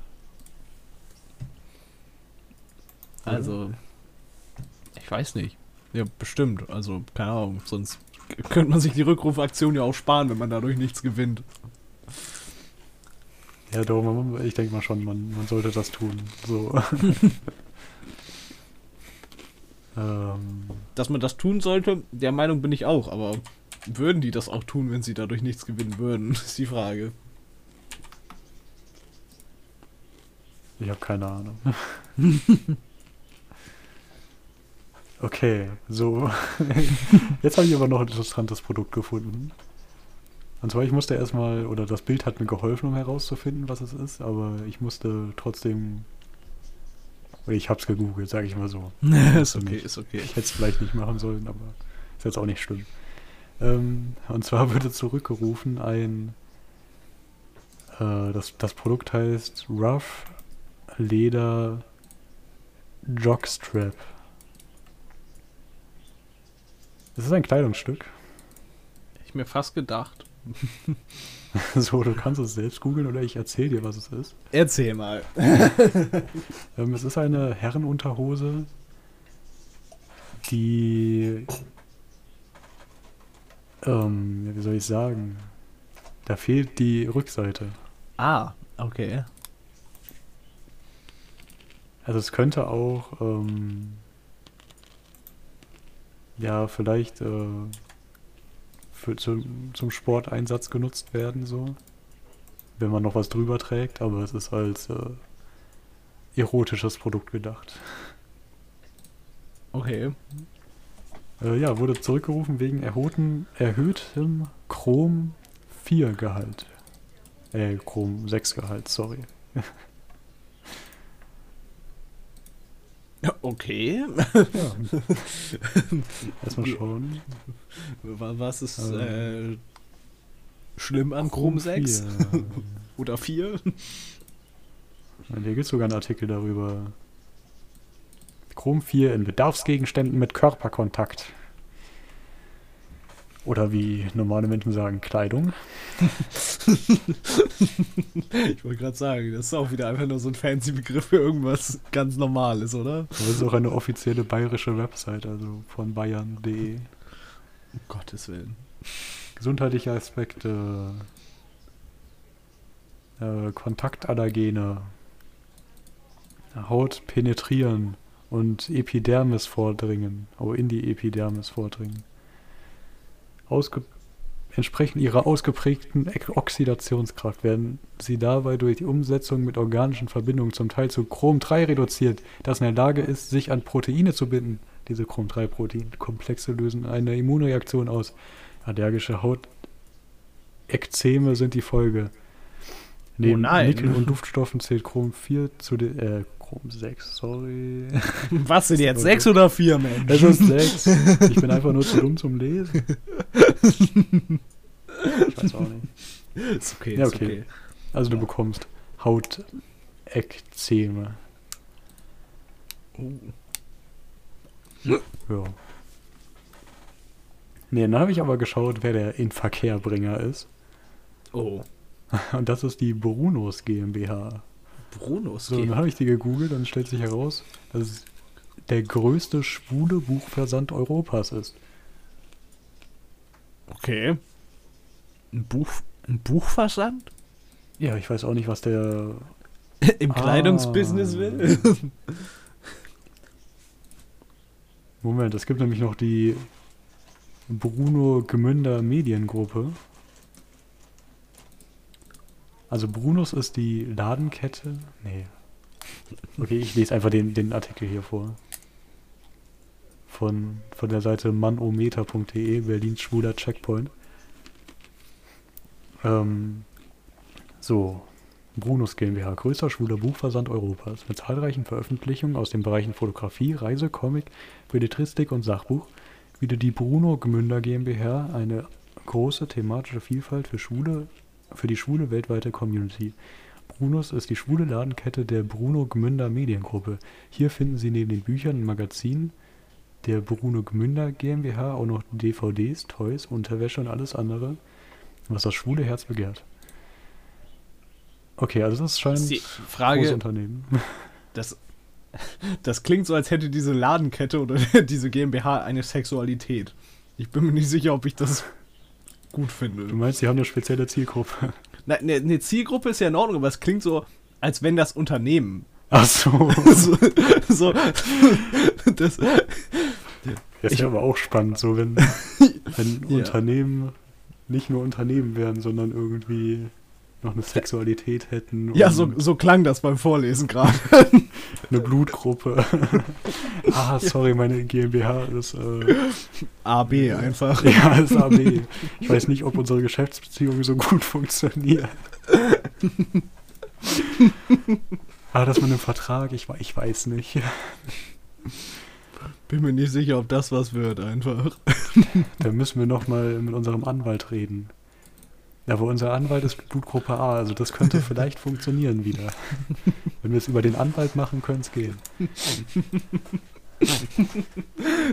Also, ich weiß nicht. Ja, bestimmt. Also, keine Ahnung. Sonst könnte man sich die Rückrufaktion ja auch sparen, wenn man dadurch nichts gewinnt. Ja, doch, ich denke mal schon, man, man sollte das tun. So. ähm. Dass man das tun sollte, der Meinung bin ich auch, aber würden die das auch tun, wenn sie dadurch nichts gewinnen würden, ist die Frage. Ich habe keine Ahnung. okay, so. Jetzt habe ich aber noch ein interessantes Produkt gefunden. Und zwar, ich musste erstmal, oder das Bild hat mir geholfen, um herauszufinden, was es ist, aber ich musste trotzdem. Oder ich hab's gegoogelt, sage ich mal so. ist okay, ist okay. Ich hätte es vielleicht nicht machen sollen, aber ist jetzt auch nicht schlimm. Ähm, und zwar wurde zurückgerufen ein. Äh, das, das Produkt heißt Rough Leder Jockstrap. Das ist ein Kleidungsstück. Ich mir fast gedacht. so, du kannst es selbst googeln oder ich erzähle dir, was es ist. Erzähl mal. ähm, es ist eine Herrenunterhose, die. Ähm, wie soll ich sagen? Da fehlt die Rückseite. Ah, okay. Also es könnte auch ähm, ja vielleicht äh, für, zu, zum Sporteinsatz genutzt werden, so. Wenn man noch was drüber trägt, aber es ist als äh, erotisches Produkt gedacht. Okay. Äh, ja, wurde zurückgerufen wegen erhöhten, erhöhtem Chrom 4 Gehalt. Äh, Chrom 6 Gehalt, sorry. Okay. Ja. Erstmal schauen. Was ist äh, schlimm an Chrom 6? Oder 4? Hier gibt es sogar einen Artikel darüber. Chrom 4 in Bedarfsgegenständen mit Körperkontakt. Oder wie normale Menschen sagen, Kleidung. ich wollte gerade sagen, das ist auch wieder einfach nur so ein fancy Begriff für irgendwas ganz Normales, oder? Das ist auch eine offizielle bayerische Website, also von bayern.de. Um Gottes Willen. Gesundheitliche Aspekte, äh, Kontaktallergene, Haut penetrieren und Epidermis vordringen, oh, in die Epidermis vordringen entsprechend ihrer ausgeprägten Oxidationskraft werden sie dabei durch die Umsetzung mit organischen Verbindungen zum Teil zu Chrom-3 reduziert, das in der Lage ist, sich an Proteine zu binden. Diese Chrom-3-Protein-Komplexe lösen eine Immunreaktion aus. Allergische Hautekzeme sind die Folge. Neben oh Nickel und Duftstoffen zählt Chrom 4 zu den, äh, Chrom 6, sorry. Was sind jetzt 6 oder 4, Mensch? Es ist 6. Ich bin einfach nur zu dumm zum Lesen. Ich weiß auch nicht. Ist okay, ja, okay. okay. Also du bekommst Hautekzeme. Oh. Ja. Nee, dann habe ich aber geschaut, wer der Inverkehrbringer ist. Oh. Und das ist die Brunos GmbH. Brunos So, dann habe ich die gegoogelt und stellt sich heraus, dass es der größte schwule Buchversand Europas ist. Okay. Ein, Buch, ein Buchversand? Ja, ich weiß auch nicht, was der im ah. Kleidungsbusiness will. Moment, es gibt nämlich noch die Bruno Gemünder Mediengruppe. Also Brunos ist die Ladenkette. Nee. Okay, ich lese einfach den, den Artikel hier vor. Von, von der Seite manometer.de, Berlins schwuler Checkpoint. Ähm, so, Brunus GmbH, größter schwuler Buchversand Europas, mit zahlreichen Veröffentlichungen aus den Bereichen Fotografie, Reise, Comic, Belletristik und Sachbuch, bietet die Bruno Gmünder GmbH eine große thematische Vielfalt für Schule, für die schwule weltweite Community. Brunos ist die schwule Ladenkette der Bruno Gmünder Mediengruppe. Hier finden Sie neben den Büchern und Magazinen der Bruno Gmünder GmbH auch noch DVDs, Toys, Unterwäsche und alles andere, was das schwule Herz begehrt. Okay, also das scheint die Frage, Unternehmen. Das, Das klingt so, als hätte diese Ladenkette oder diese GmbH eine Sexualität. Ich bin mir nicht sicher, ob ich das gut finde. Du meinst, die haben eine spezielle Zielgruppe? Na, eine, Zielgruppe ist ja in Ordnung, aber es klingt so, als wenn das Unternehmen. Ach so. so, so das, Das ist ja aber auch spannend, so wenn, wenn Ja. Unternehmen nicht nur Unternehmen wären, sondern irgendwie noch eine Sexualität hätten. ja, so, so klang das beim Vorlesen gerade. Eine Blutgruppe. ah, sorry, meine GmbH ist, äh, AB einfach. ja, ist AB. Ich weiß nicht, ob unsere Geschäftsbeziehung so gut funktioniert. ah, das mit dem Vertrag, ich, ich weiß nicht. Bin mir nicht sicher, ob das was wird, einfach. Da müssen wir noch mal mit unserem Anwalt reden. Aber unser Anwalt ist Blutgruppe A, also das könnte vielleicht funktionieren wieder. Wenn wir es über den Anwalt machen, könnte es gehen.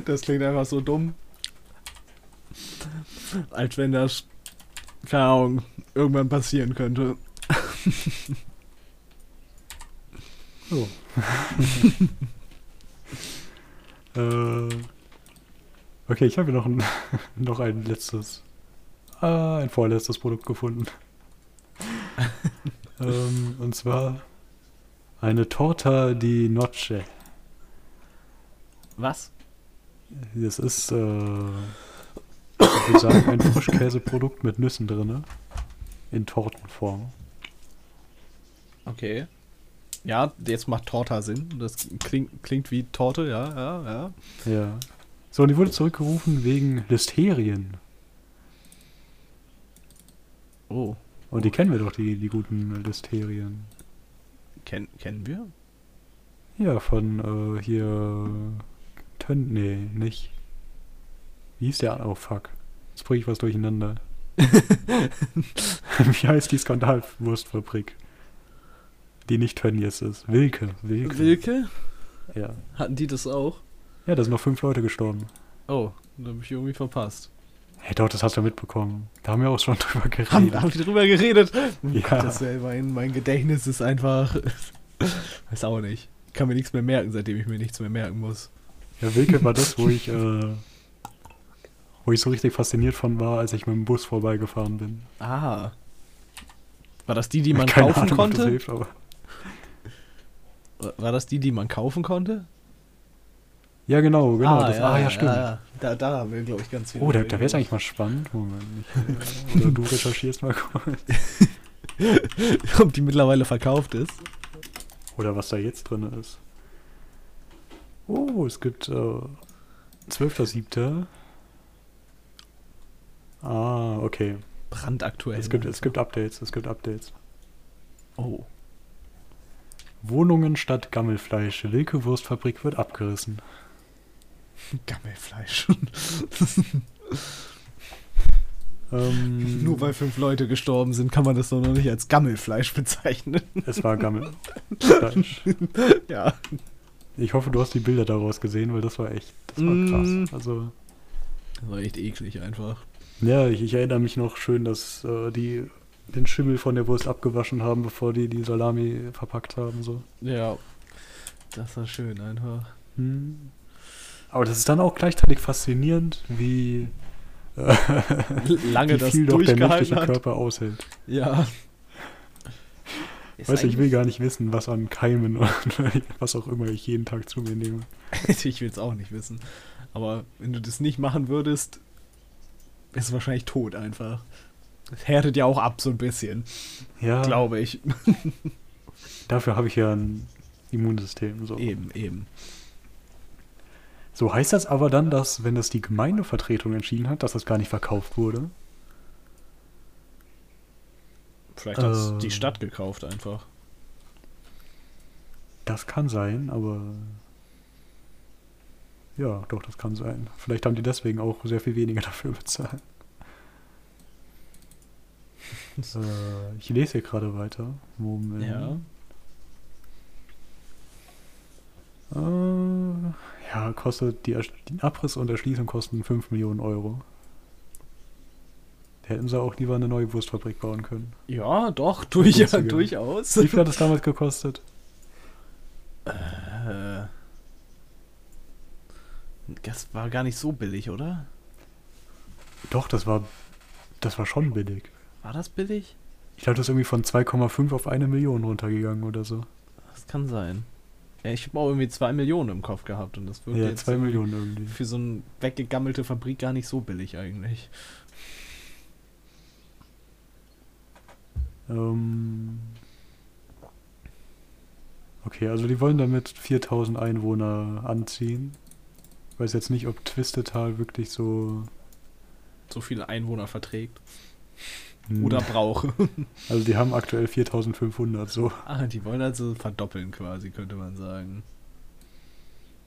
Das klingt einfach so dumm. Als wenn das, keine Ahnung, irgendwann passieren könnte. So. äh, okay, ich habe hier noch ein, noch ein letztes, ah, ein vorletztes Produkt gefunden. ähm, und zwar eine Torta di Noce. Was? Das ist, äh, ich würde sagen, ein Frischkäseprodukt mit Nüssen drin. In Tortenform. Okay. Ja, jetzt macht Torta Sinn. Das klingt, klingt wie Torte, ja, ja, ja. Ja. So, und die wurde zurückgerufen wegen Listerien. Oh, Und die kennen wir doch, die, die guten Listerien. kenn, kennen wir? Ja, von äh, hier. Tön. Nee, nicht. Wie hieß der? Oh fuck. Jetzt bringe ich was durcheinander. Wie heißt die Skandalwurstfabrik? Die nicht Tönnies ist. Wilke. Wilke. Wilke? Ja. Hatten die das auch? Ja, da sind noch fünf Leute gestorben. Oh, da habe ich irgendwie verpasst. Hey, doch, das hast du mitbekommen. Da haben wir auch schon drüber geredet. Haben, haben die drüber geredet? Ja. Das mein, mein Gedächtnis ist einfach. Weiß auch nicht. Ich kann mir nichts mehr merken, seitdem ich mir nichts mehr merken muss. Ja, Wilke war das, wo ich, äh, wo ich so richtig fasziniert von war, als ich mit dem Bus vorbeigefahren bin. Ah. War das die, die man Keine kaufen Ahnung, ob das konnte? hilft, aber War das die, die man kaufen konnte? ja, genau, genau. das, ah, ja, stimmt. Da, da haben wir, glaube ich, ganz viel. Oh, da, da wäre es eigentlich mal spannend. Moment, ich, äh, oder du recherchierst mal kurz. Ob die mittlerweile verkauft ist. Oder was da jetzt drin ist. Oh, es gibt äh, 12.07. Ah, okay. Brandaktuell. Es gibt, es gibt Updates, es gibt Updates. Oh. Wohnungen statt Gammelfleisch. Wilke Wurstfabrik wird abgerissen. Gammelfleisch. Ähm, Nur weil fünf Leute gestorben sind, kann man das doch noch nicht als Gammelfleisch bezeichnen. Es war Gammelfleisch. ja. Ich hoffe, du hast die Bilder daraus gesehen, weil das war echt, das war Mm. krass. Also, Das war echt eklig einfach. ja, ich, ich erinnere mich noch schön, dass äh, die den Schimmel von der Wurst abgewaschen haben, bevor die die Salami verpackt haben. So. Ja. Das war schön einfach. Hm. Aber das ist dann auch gleichzeitig faszinierend, wie, äh, Lange wie das viel doch der durchgehalten menschliche hat. Körper aushält. Ja. Ist Weißt du, ich will gar nicht wissen, was an Keimen und was auch immer ich jeden Tag zu mir nehme. ich will es auch nicht wissen. Aber wenn du das nicht machen würdest, bist du wahrscheinlich tot einfach. Das härtet ja auch ab, so ein bisschen, Ja, glaube ich. dafür habe ich ja ein Immunsystem. So. Eben, eben. So heißt das aber dann, dass, wenn das die Gemeindevertretung entschieden hat, dass das gar nicht verkauft wurde? Vielleicht hat Ähm. die Stadt gekauft einfach. Das kann sein, aber. Ja, doch, das kann sein. Vielleicht haben die deswegen auch sehr viel weniger dafür bezahlt. äh, ich lese hier gerade weiter. Moment. Ja. Äh, ja, kostet die, die Abriss und Erschließung kosten 5 Millionen Euro. Hätten sie auch lieber eine neue Wurstfabrik bauen können. Ja, doch, durch, Günstiger. durchaus. Wie viel hat das damals gekostet? Äh, Das war gar nicht so billig, oder? Doch, das war, das war schon billig. War das billig? Ich glaube, das ist irgendwie von 2,5 auf eine Million runtergegangen oder so. Das kann sein. Ich habe auch irgendwie 2 Millionen im Kopf gehabt und das wird Ja, jetzt 2 so Millionen irgendwie. für so eine weggegammelte Fabrik gar nicht so billig eigentlich. Ähm okay, also die wollen damit 4000 Einwohner anziehen. Ich weiß jetzt nicht, ob Twistetal wirklich so. So viele Einwohner verträgt. Hm, Oder braucht. Also die haben aktuell 4500 so. ah, die wollen also verdoppeln quasi, könnte man sagen.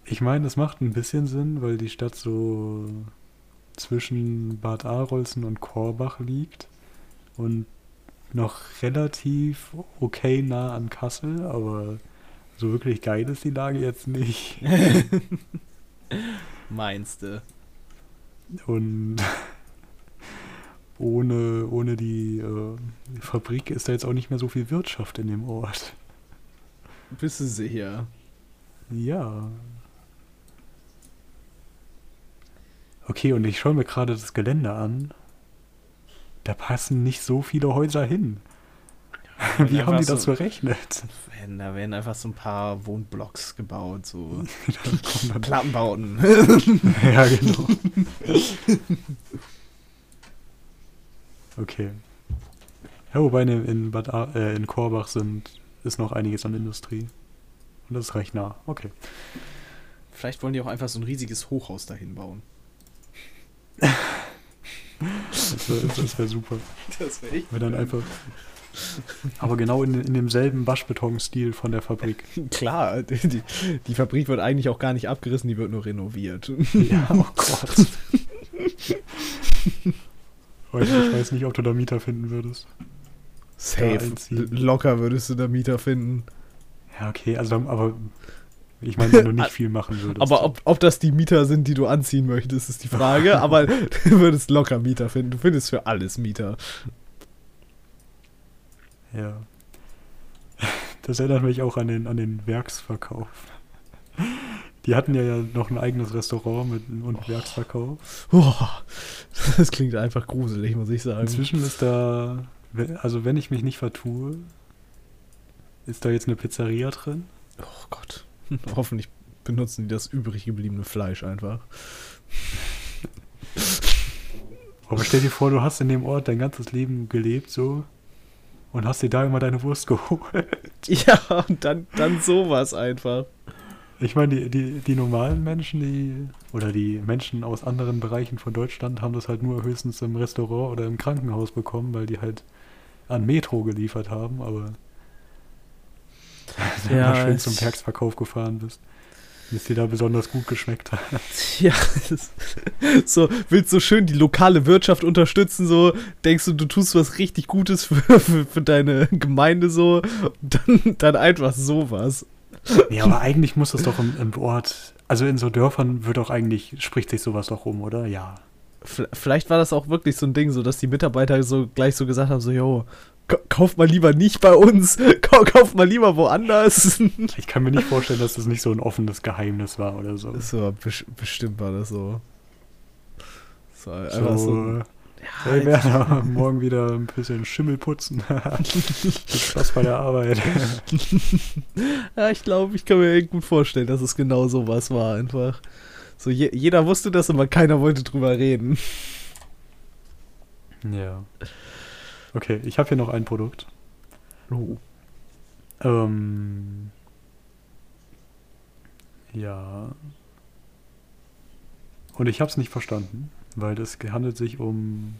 Ich meine, das macht ein bisschen Sinn, weil die Stadt so zwischen Bad Arolsen und Korbach liegt und noch relativ okay nah an Kassel, aber so wirklich geil ist die Lage jetzt nicht. Meinst du? Und ohne, ohne die äh, Fabrik ist da jetzt auch nicht mehr so viel Wirtschaft in dem Ort. Bist du sicher? Ja. Okay, und ich schaue mir gerade das Gelände an. Da passen nicht so viele Häuser hin. Wie haben die das so, berechnet? werden, Da werden einfach so ein paar Wohnblocks gebaut, so Plattenbauten. ja, genau. Okay. Ja, wobei in, in Bad A äh, in Korbach sind, ist noch einiges an Industrie. Und das ist recht nah. Okay. Vielleicht wollen die auch einfach so ein riesiges Hochhaus dahin bauen. Das wäre wär super. Das wäre echt. Wenn dann einfach. Aber genau in, in demselben Waschbetonstil von der Fabrik. Klar, die, die, die Fabrik wird eigentlich auch gar nicht abgerissen, die wird nur renoviert. Ja, oh Gott. Ich weiß nicht, ob du da Mieter finden würdest. Safe. Locker würdest du da Mieter finden. Ja, okay, also aber ich meine, wenn du nicht viel machen würdest. Aber ob, ob das die Mieter sind, die du anziehen möchtest, ist die Frage. Aber du würdest locker Mieter finden. Du findest für alles Mieter. Ja. Das erinnert mich auch an den, an den Werksverkauf. Die hatten ja, ja noch ein eigenes Restaurant mit und Werksverkauf. Boah, das klingt einfach gruselig, muss ich sagen. Inzwischen ist da, also wenn ich mich nicht vertue, ist da jetzt eine Pizzeria drin. Oh Gott. Hoffentlich benutzen die das übrig gebliebene Fleisch einfach. Aber stell dir vor, du hast in dem Ort dein ganzes Leben gelebt so und hast dir da immer deine Wurst geholt. Ja, und dann, dann sowas einfach. Ich meine, die, die, die normalen Menschen, die oder die Menschen aus anderen Bereichen von Deutschland haben das halt nur höchstens im Restaurant oder im Krankenhaus bekommen, weil die halt an Metro geliefert haben, aber wenn Ja, du schön zum Werksverkauf gefahren bist, bis dir da besonders gut geschmeckt hat. Ja, so, willst so schön die lokale Wirtschaft unterstützen, so, denkst du, du tust was richtig Gutes für, für, für deine Gemeinde, so, dann, dann einfach sowas. Nee, aber eigentlich muss das doch im, im Ort, also in so Dörfern wird doch eigentlich, spricht sich sowas doch rum, oder? Ja. Vielleicht war das auch wirklich so ein Ding, so, dass die Mitarbeiter so gleich so gesagt haben, so, yo, ka- kauf mal lieber nicht bei uns, kau kauf mal lieber woanders. Ich kann mir nicht vorstellen, dass das nicht so ein offenes Geheimnis war oder so. So, bes bestimmt war das so. So, einfach So, so. Hey Werner, morgen wieder ein bisschen Schimmel putzen. Viel Spaß bei der Arbeit. Ja, ich glaube, ich kann mir gut vorstellen, dass es genau sowas war einfach. So, je, jeder wusste das, aber keiner wollte drüber reden. ja. Okay, ich habe hier noch ein Produkt. Oh. Ähm, ja. Und ich habe es nicht verstanden, weil es handelt sich um,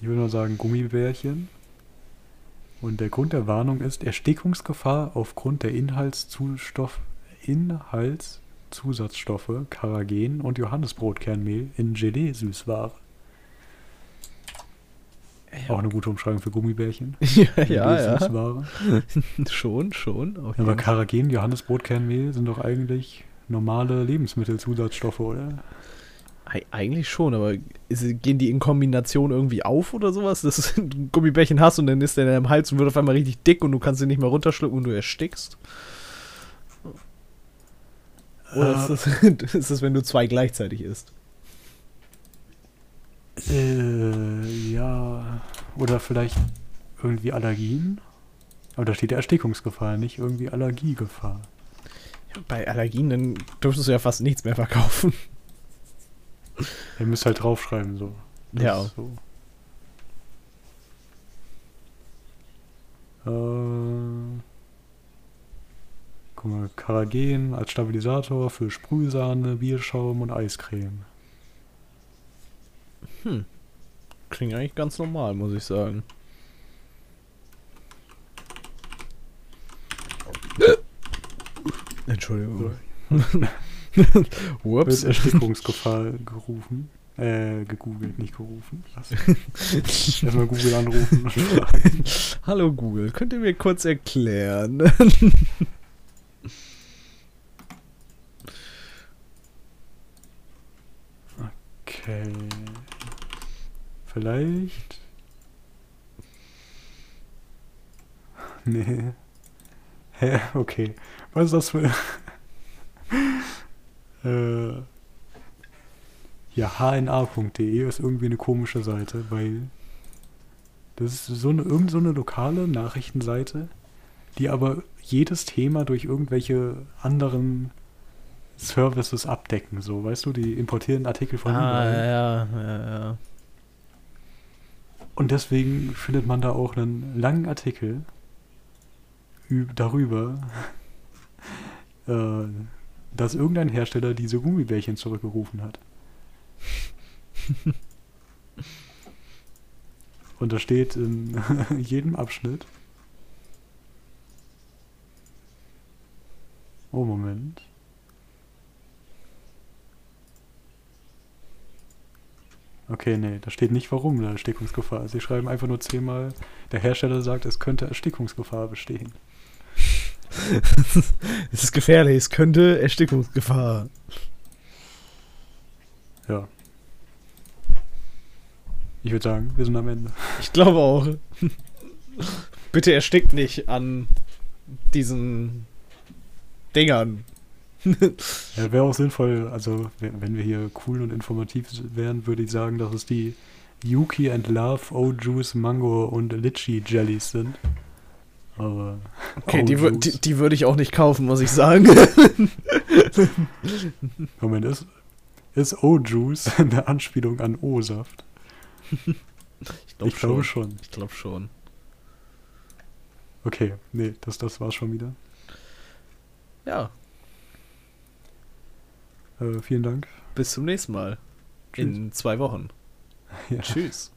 ich würde mal sagen, Gummibärchen. Und der Grund der Warnung ist Erstickungsgefahr aufgrund der Inhaltszustoff, Inhaltszusatzstoffe Karagen und Johannisbrotkernmehl in Gelee-Süßware. Auch eine gute Umschreibung für Gummibärchen. ja, ja, ja. Schon, schon. Ja, aber. Karagen, Johannisbrotkernmehl sind doch eigentlich normale Lebensmittelzusatzstoffe, oder? Eig- Eigentlich schon, aber ist, gehen die in Kombination irgendwie auf oder sowas? Dass du ein Gummibärchen hast und dann ist der in deinem Hals und wird auf einmal richtig dick und du kannst ihn nicht mehr runterschlucken und du erstickst? Oder Äh. ist, das, ist das, wenn du zwei gleichzeitig isst? Äh, ja. Oder vielleicht irgendwie Allergien? Aber da steht ja Erstickungsgefahr, nicht irgendwie Allergiegefahr. Bei Allergien, dann dürftest du ja fast nichts mehr verkaufen. Ihr müsst halt draufschreiben, so. Das Ja. So. Äh, guck mal, Karagen als Stabilisator für Sprühsahne, Bierschaum und Eiscreme. Hm. Klingt eigentlich ganz normal, muss ich sagen. Entschuldigung. Wird Whoops. Erstickungsgefahr gerufen. Äh, gegoogelt, nicht gerufen. Erstmal Google anrufen. Hallo Google, könnt ihr mir kurz erklären? Okay. Vielleicht. Nee. Hä? Okay. Was ist das für. Äh. Ja, hna.de ist irgendwie eine komische Seite, weil. Das ist so eine, irgend so eine lokale Nachrichtenseite, die aber jedes Thema durch irgendwelche anderen Services abdecken. So, weißt du, die importieren Artikel von ah, überall. ja, ja, ja. Und deswegen findet man da auch einen langen Artikel üb- darüber, äh, dass irgendein Hersteller diese Gummibärchen zurückgerufen hat. Und da steht in jedem Abschnitt. Oh, Moment. Okay, nee, da steht nicht, warum da Erstickungsgefahr ist. Sie schreiben einfach nur zehnmal, der Hersteller sagt, es könnte Erstickungsgefahr bestehen. Es ist gefährlich, es könnte Erstickungsgefahr. Ja. Ich würde sagen, wir sind am Ende. Ich glaube auch. Bitte erstickt nicht an diesen Dingern. Ja, wäre auch sinnvoll, also wenn wir hier cool und informativ wären, würde ich sagen, dass es die Yuki and Love, O-Juice, Mango und Litchi Jellies sind. Aber. Okay, die, wür- O-Juice- die, die würde ich auch nicht kaufen, muss ich sagen. Moment, ist, ist O-Juice eine Anspielung an O-Saft? Ich glaube schon. Ich glaube schon. Okay, nee, das, das war's schon wieder. Ja, Äh, vielen Dank. bis zum nächsten Mal. Tschüss. In zwei Wochen. Ja. Tschüss.